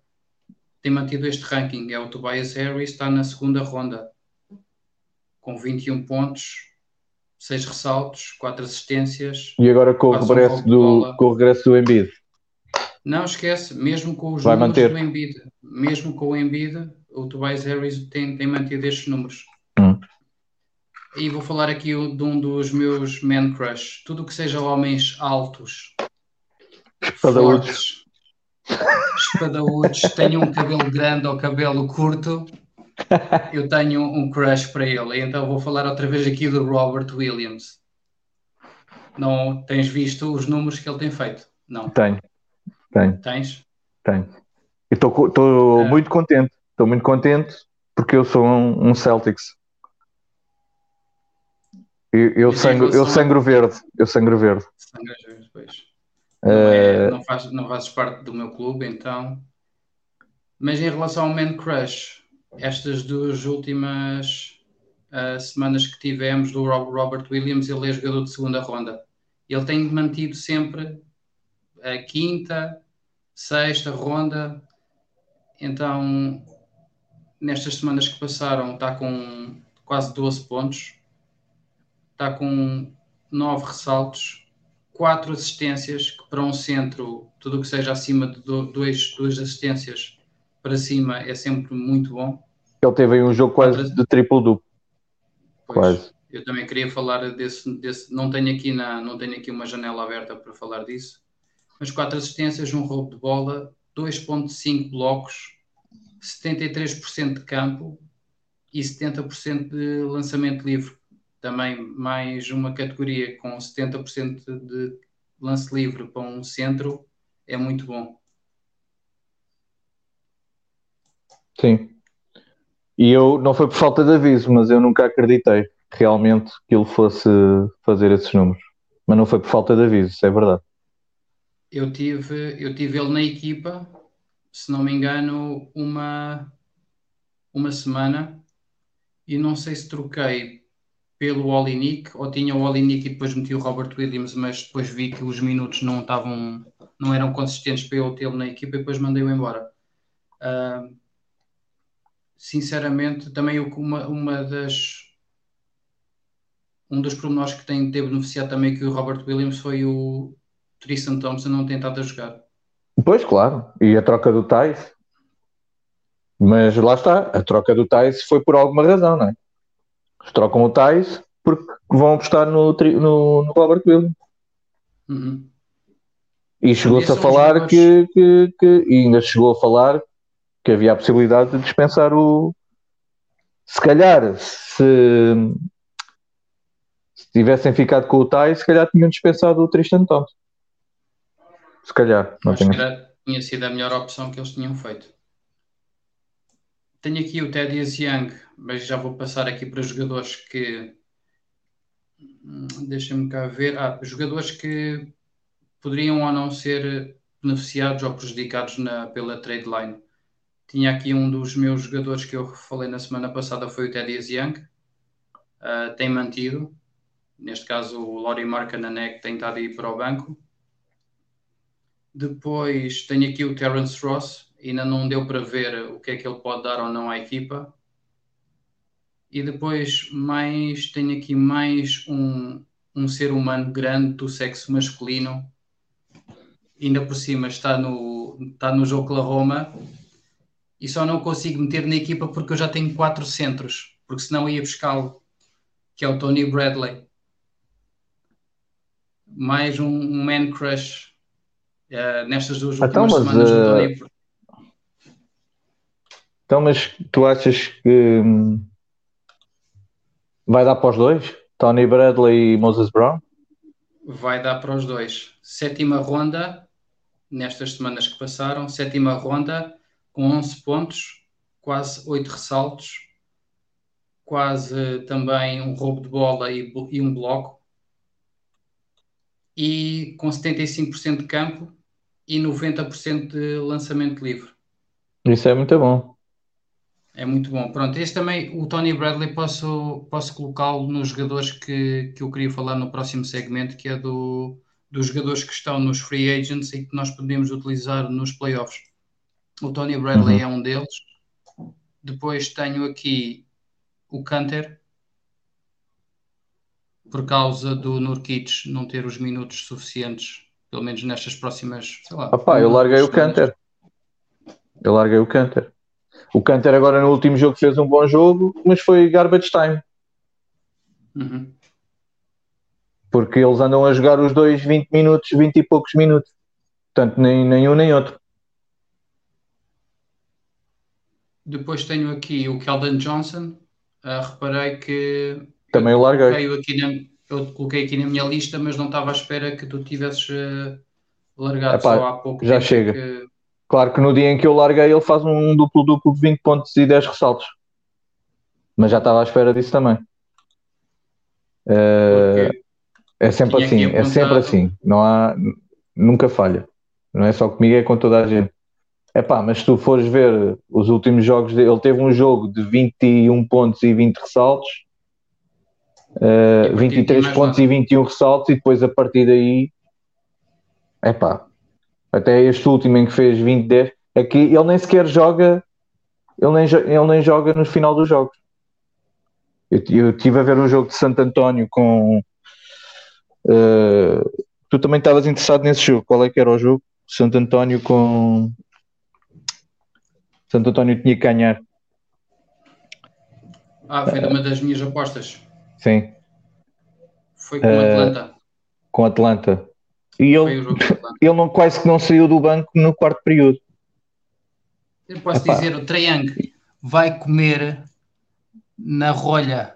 tem mantido este ranking. É o Tobias Harris, está na segunda ronda, com 21 pontos, 6 ressaltos, 4 assistências. E agora com o um regresso de do, com o regresso do Embiid. Não esquece, mesmo com os Vai números manter. do Embiid, mesmo com o Embiid, o Tobias Harris tem, tem mantido estes números. E vou falar aqui de um dos meus man crush. Tudo o que seja homens altos, Espadaúdos. fortes, espadaúdos, tenham um cabelo grande ou cabelo curto, eu tenho um crush para ele. Então vou falar outra vez aqui do Robert Williams. Não tens visto os números que ele tem feito? Não. Tenho, tenho, Tens? tenho. Estou É. muito contente. Estou muito contente porque eu sou um, um Celtics. Eu, eu, sangro, eu relação a- sangro verde. Eu sangro verde. Sangras verdes, pois. Não, é, Eh, não, faz, não fazes parte do meu clube, então. Mas em relação ao Man Crush, estas duas últimas ah, semanas que tivemos do Rob- Robert Williams, ele é jogador de segunda ronda. Ele tem mantido sempre a quinta, sexta ronda. Então, nestas semanas que passaram, está com quase 12 pontos, está com 9 ressaltos, 4 assistências, que para um centro, tudo o que seja acima de 2 assistências para cima é sempre muito bom. ele teve aí um jogo quase Quatro- de triplo-duplo. Quase. Eu também queria falar desse, desse não tenho aqui na, não tenho aqui uma janela aberta para falar disso. Mas quatro assistências, um roubo de bola, 2.5 blocos, 73% de campo e 70% de lançamento livre. Também mais uma categoria com 70% de lance livre para um centro é muito bom. Sim. E eu, não foi por falta de aviso, mas eu nunca acreditei realmente que ele fosse fazer esses números. Mas não foi por falta de aviso, isso é verdade. Eu tive, eu tive ele na equipa, se não me engano, uma, uma semana e não sei se troquei pelo Olinick ou tinha o Olinick e depois meti o Robert Williams, mas depois vi que os minutos não estavam, não eram consistentes para eu tê-lo na equipa e depois mandei-o embora. Uh, sinceramente, também uma, uma das um dos pormenores que tem de ter beneficiado também que o Robert Williams foi o Tristan Thompson não ter tentado a jogar. Pois, claro. E a troca do Tais. Mas lá está, a troca do Tais foi por alguma razão, não é? Eles trocam o Tais porque vão apostar no, no, no Robert Williams. Uhum. E chegou-se a falar que, que, que, E ainda chegou a falar que havia a possibilidade de dispensar o. Se calhar, se, se tivessem ficado com o Tai, se calhar tinham dispensado o Tristan Thompson. Se calhar, não Acho tenho... tinha sido a melhor opção que eles tinham feito. Tenho aqui o Teddy Young, mas já vou passar aqui para jogadores que. Hum, deixa-me cá ver. Ah, jogadores que poderiam ou não ser beneficiados ou prejudicados na, pela trade line. Tinha aqui um dos meus jogadores que eu falei na semana passada, foi o Teddy Young. Uh, tem mantido. Neste caso, o Lori Markananek tem estado aí para o banco. Depois tenho aqui o Terence Ross. Ainda não deu para ver o que é que ele pode dar ou não à equipa. E depois mais tenho aqui mais um, um ser humano grande do sexo masculino. Ainda por cima está no, está no Oklahoma e só não consigo meter na equipa porque eu já tenho quatro centros, porque senão ia buscá-lo, que é o Tony Bradley. Mais um, um man crush uh, nestas duas então, últimas semanas uh... do Tony Então, mas tu achas que hum, vai dar para os dois? Tony Bradley e Moses Brown? Vai dar para os dois. Sétima ronda, nestas semanas que passaram, sétima ronda, com 11 pontos, quase 8 ressaltos, quase também um roubo de bola e, e um bloco, e com 75% de campo e 90% de lançamento livre. Isso é muito bom. É muito bom. Pronto, este também, o Tony Bradley, posso, posso colocá-lo nos jogadores que, que eu queria falar no próximo segmento, que é do, dos jogadores que estão nos free agents e que nós podemos utilizar nos playoffs. O Tony Bradley uhum. é um deles. Depois tenho aqui o Canter, por causa do Nurkic não ter os minutos suficientes, pelo menos nestas próximas, sei lá. Opa, eu larguei o Canter. Eu larguei o Canter. O Canter agora no último jogo fez um bom jogo, mas foi garbage time. Uhum. Porque eles andam a jogar os dois 20 minutos, 20 e poucos minutos. Portanto, nem, nem um nem outro. Depois tenho aqui o Keldon Johnson. Uh, reparei que. Também o larguei. Aqui na, eu coloquei aqui na minha lista, mas não estava à espera que tu tivesses uh, largado Epá, só há pouco Já chega. Que... Claro que no dia em que eu larguei, ele faz um duplo-duplo de 20 pontos e 10 ressaltos. Mas já estava à espera disso também. Uh, é sempre assim, é sempre assim. Não há, nunca falha. Não é só comigo, é com toda a gente. É pá, mas se tu fores ver os últimos jogos dele, ele teve um jogo de 21 pontos e 20 ressaltos, uh, 23 pontos e 21 ressaltos, e depois a partir daí, é pá, até este último em que fez 20 10, é que ele nem sequer joga, ele nem, ele nem joga no final dos jogos. Eu, eu estive a ver um jogo de Santo António com. Uh, tu também estavas interessado nesse jogo. Qual é que era o jogo? Santo António com Santo António tinha que ganhar. Ah, foi de uma das minhas apostas. Sim. Foi com uh, Atlanta. Com Atlanta. E ele, ele não, quase que não saiu do banco no quarto período. Eu posso Epá. dizer, o Triang vai comer na rolha.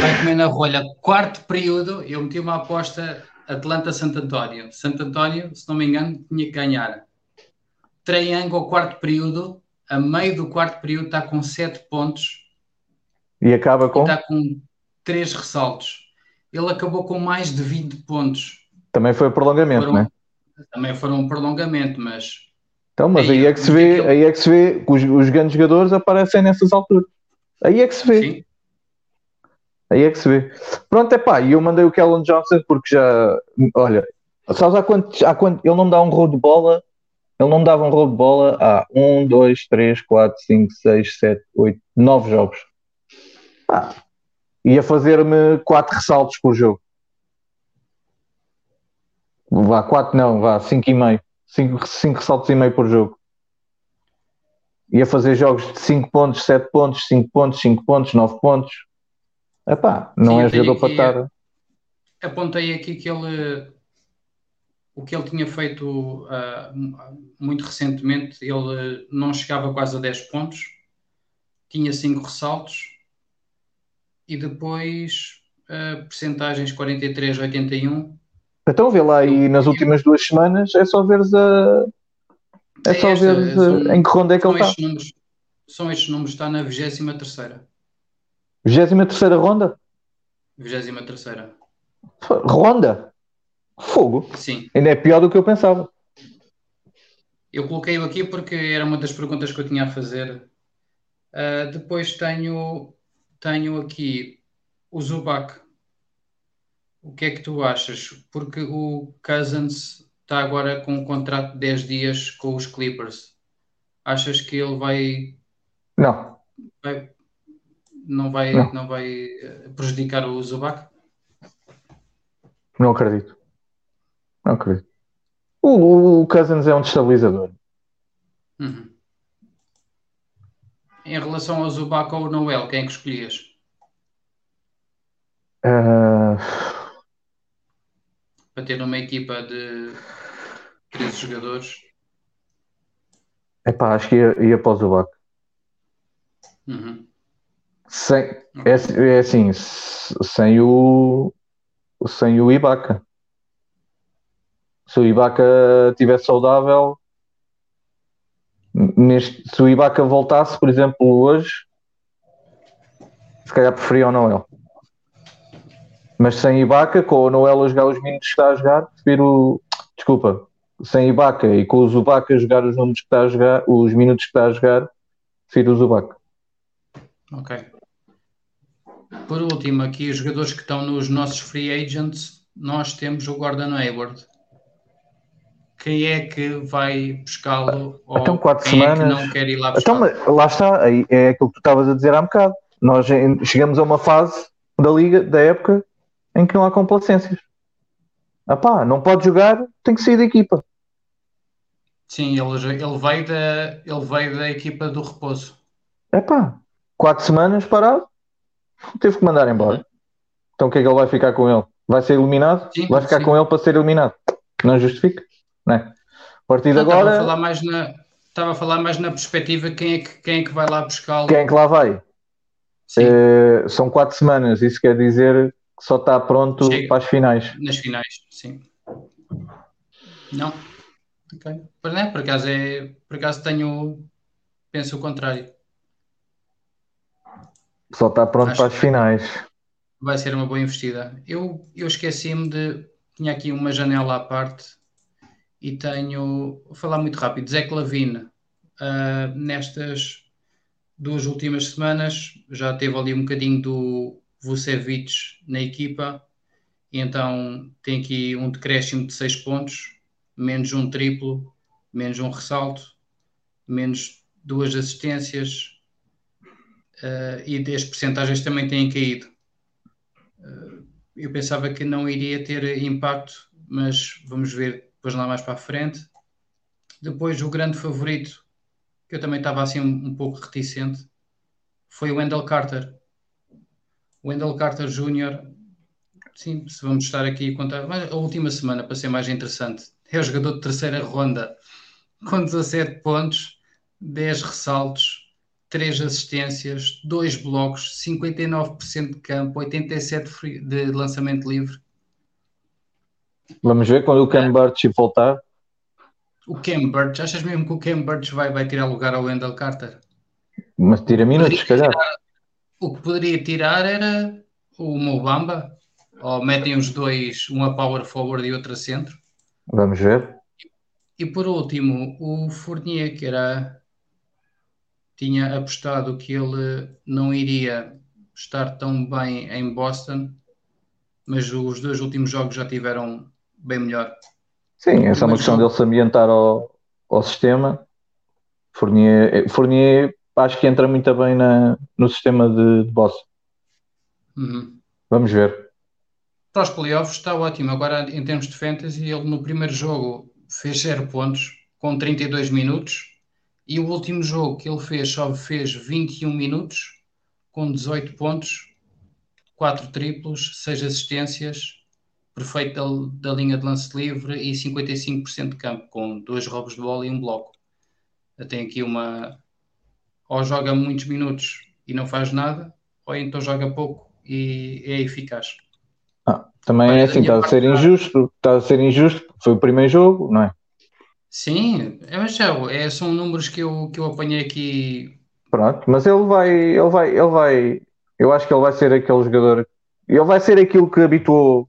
Vai comer na rolha. Quarto período, eu meti uma aposta Atlanta-Santo António. Santo António, se não me engano, tinha que ganhar. Triângulo ao quarto período, a meio do quarto período está com 7 pontos. E acaba com? E está com 3 ressaltos. Ele acabou com mais de 20 pontos. Também foi o prolongamento, foram, né? Também foram um prolongamento, mas. Então, mas aí, aí é que se vê, aquilo... aí é que se vê que os, os grandes jogadores aparecem nessas alturas. Aí é que se vê. Sim. Aí é que se vê. Pronto, é pá, e eu mandei o Kellen Johnson porque já. Olha, sabes há quanto, há quanto. Ele não me dá um rol de bola. Ele não me dava um rol de bola há 1, 2, 3, 4, 5, 6, 7, 8, 9 jogos. Ah, ia fazer-me 4 ressaltos por jogo. Vá, 4 não, vá, 5,5. 5, 5 ressaltos e meio por jogo. Ia fazer jogos de 5 pontos, 7 pontos, 5 pontos, 5 pontos, 9 pontos. Epá, não Sim, é jogador para estar. Apontei aqui que ele o que ele tinha feito uh, muito recentemente, ele não chegava quase a 10 pontos, tinha 5 ressaltos e depois uh, percentagens 43, 81 então vê lá aí nas últimas duas semanas, é só veres a. É, é só ver são, em que ronda é que ele está. Números, são estes números, está na 23 23 ronda? 23 Ronda? Fogo? Sim. Ainda é pior do que eu pensava. Eu coloquei-o aqui porque era uma das perguntas que eu tinha a fazer. Uh, depois tenho, tenho aqui o Zubac. O que é que tu achas? Porque o Cousins está agora com um contrato de 10 dias com os Clippers. Achas que ele vai. Não. vai não, vai, não. não vai eh, prejudicar o Zubac? Não acredito. Não acredito. O, o Cousins é um destabilizador. Uhum. Em relação ao Zubac ou ao Noel, quem é que escolhias? Uh para ter uma equipa de 13 jogadores? Epá, acho que ia, ia para o Zubac. Uhum. Sem, é, é assim, sem o sem o Ibaka. Se o Ibaka estivesse saudável, neste, se o Ibaka voltasse, por exemplo, hoje, se calhar preferia o Noel. Mas sem Ibaka, com o Noel a jogar os minutos que está a jogar, prefiro. Desculpa, sem Ibaka e com o Zubaca a jogar os números que está a jogar, os minutos que está a jogar, prefiro o Zubaca. Ok. Por último, aqui os jogadores que estão nos nossos free agents, nós temos o Gordon Hayward. Quem é que vai buscá-lo? Então, quatro quem semanas. É que não quer ir lá buscar? Então, lá está, é aquilo que tu estavas a dizer há um bocado. Nós chegamos a uma fase da liga, da época, em que não há complacências. Ah pá, não pode jogar, tem que sair da equipa. Sim, ele, ele, veio da, ele veio da equipa do repouso. É pá, quatro semanas parado, teve que mandar embora. Então o que é que ele vai ficar com ele? Vai ser eliminado? Sim, vai ficar sim. com ele para ser eliminado? Não justifica, não é? A partir de não, agora. Estava a, falar mais na, estava a falar mais na perspectiva quem é que, quem é que vai lá buscá-lo. Quem é que lá vai? Uh, são quatro semanas, isso quer dizer só está pronto Chega. para as finais. Nas finais, sim. Não? Ok. Por, não, por, acaso é, por acaso tenho. Penso o contrário. Só está pronto Acho para as finais. Vai ser uma boa investida. Eu, eu esqueci-me de. Tinha aqui uma janela à parte e tenho. Vou falar muito rápido. Zé Clavine, uh, nestas duas últimas semanas, já teve ali um bocadinho do Vucevic na equipa, e então tem aqui um decréscimo de 6 pontos, menos um triplo, menos um ressalto, menos duas assistências, uh, e as percentagens também têm caído. Uh, eu pensava que não iria ter impacto, mas vamos ver depois lá mais para a frente. Depois, o grande favorito, que eu também estava assim um, pouco reticente, foi o Wendell Carter Wendell Carter Jr., sim, se vamos estar aqui a contar, mas a última semana, para ser mais interessante, é o jogador de terceira ronda, com 17 pontos, 10 ressaltos, 3 assistências, 2 blocos, 59% de campo, 87% de lançamento livre. Vamos ver quando o Cam Birch voltar. O Cam Birch, achas mesmo que o Cam Birch vai, vai tirar lugar ao Wendell Carter? Mas tira minutos, se calhar. Tirar, o que poderia tirar era o Mobamba, ou metem os dois, uma power forward e outra centro. Vamos ver. E por último, o Fournier, que era tinha apostado que ele não iria estar tão bem em Boston, mas os dois últimos jogos já tiveram bem melhor. Sim, essa é uma questão jogo... dele se ambientar ao, ao sistema. Fournier, Fournier acho que entra muito bem na, no sistema de, de Boston. Uhum. Vamos ver. Para os playoffs está ótimo. Agora, em termos de fantasy, ele no primeiro jogo fez 0 pontos com 32 minutos e o último jogo que ele fez só fez 21 minutos com 18 pontos, 4 triplos, 6 assistências, perfeito da, da linha de lance livre e 55% de campo, com dois roubos de bola e um bloco. Tem aqui uma. Ou joga muitos minutos e não faz nada, ou então joga pouco e é eficaz. Ah, também Olha, é assim, está a ser injusto, está a ser injusto, foi o primeiro jogo, não é? Sim, é, mas é, são números que eu, que eu apanhei aqui. Pronto, mas ele vai, ele vai, ele vai, eu acho que ele vai ser aquele jogador, ele vai ser aquilo que habituou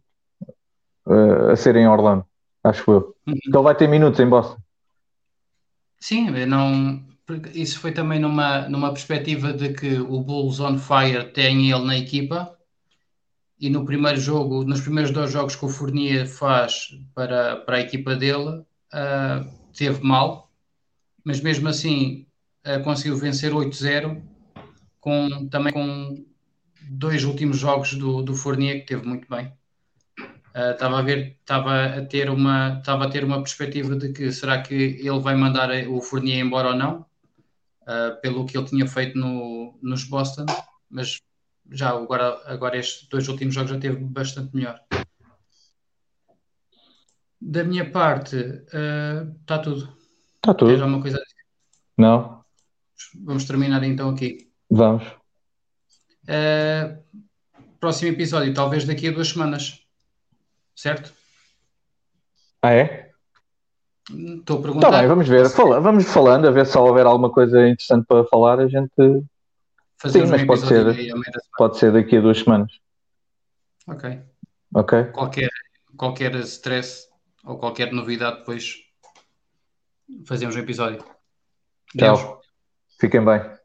uh, a ser em Orlando, acho eu. Uhum. Ele vai ter minutos em Boston. Sim, não, isso foi também numa, numa perspectiva de que o Bulls on Fire tem ele na equipa e no primeiro jogo, nos primeiros dois jogos que o Fournier faz para, para a equipa dele, uh, teve mal, mas mesmo assim uh, conseguiu vencer 8-0 com, também com dois últimos jogos do, do Fournier que teve muito bem. Estava uh, a ver, estava a ter uma, estava a ter uma perspectiva de que será que ele vai mandar o Fournier embora ou não? Uh, pelo que ele tinha feito no, nos Boston, mas já agora, agora estes dois últimos jogos já teve bastante melhor. Da minha parte, está uh, tudo. Está tudo. Tens alguma coisa a dizer? Não. Vamos terminar então aqui. Vamos. Uh, próximo episódio, talvez daqui a duas semanas. Certo? Ah, é? Estou a perguntar. Tá bem, vamos ver. Fala, vamos falando, a ver se houver alguma coisa interessante para falar, a gente. Sim, mas pode ser, pode ser daqui a duas semanas. Ok. Ok. Qualquer, qualquer stress ou qualquer novidade, depois fazemos um episódio. Tchau. Deus. Fiquem bem.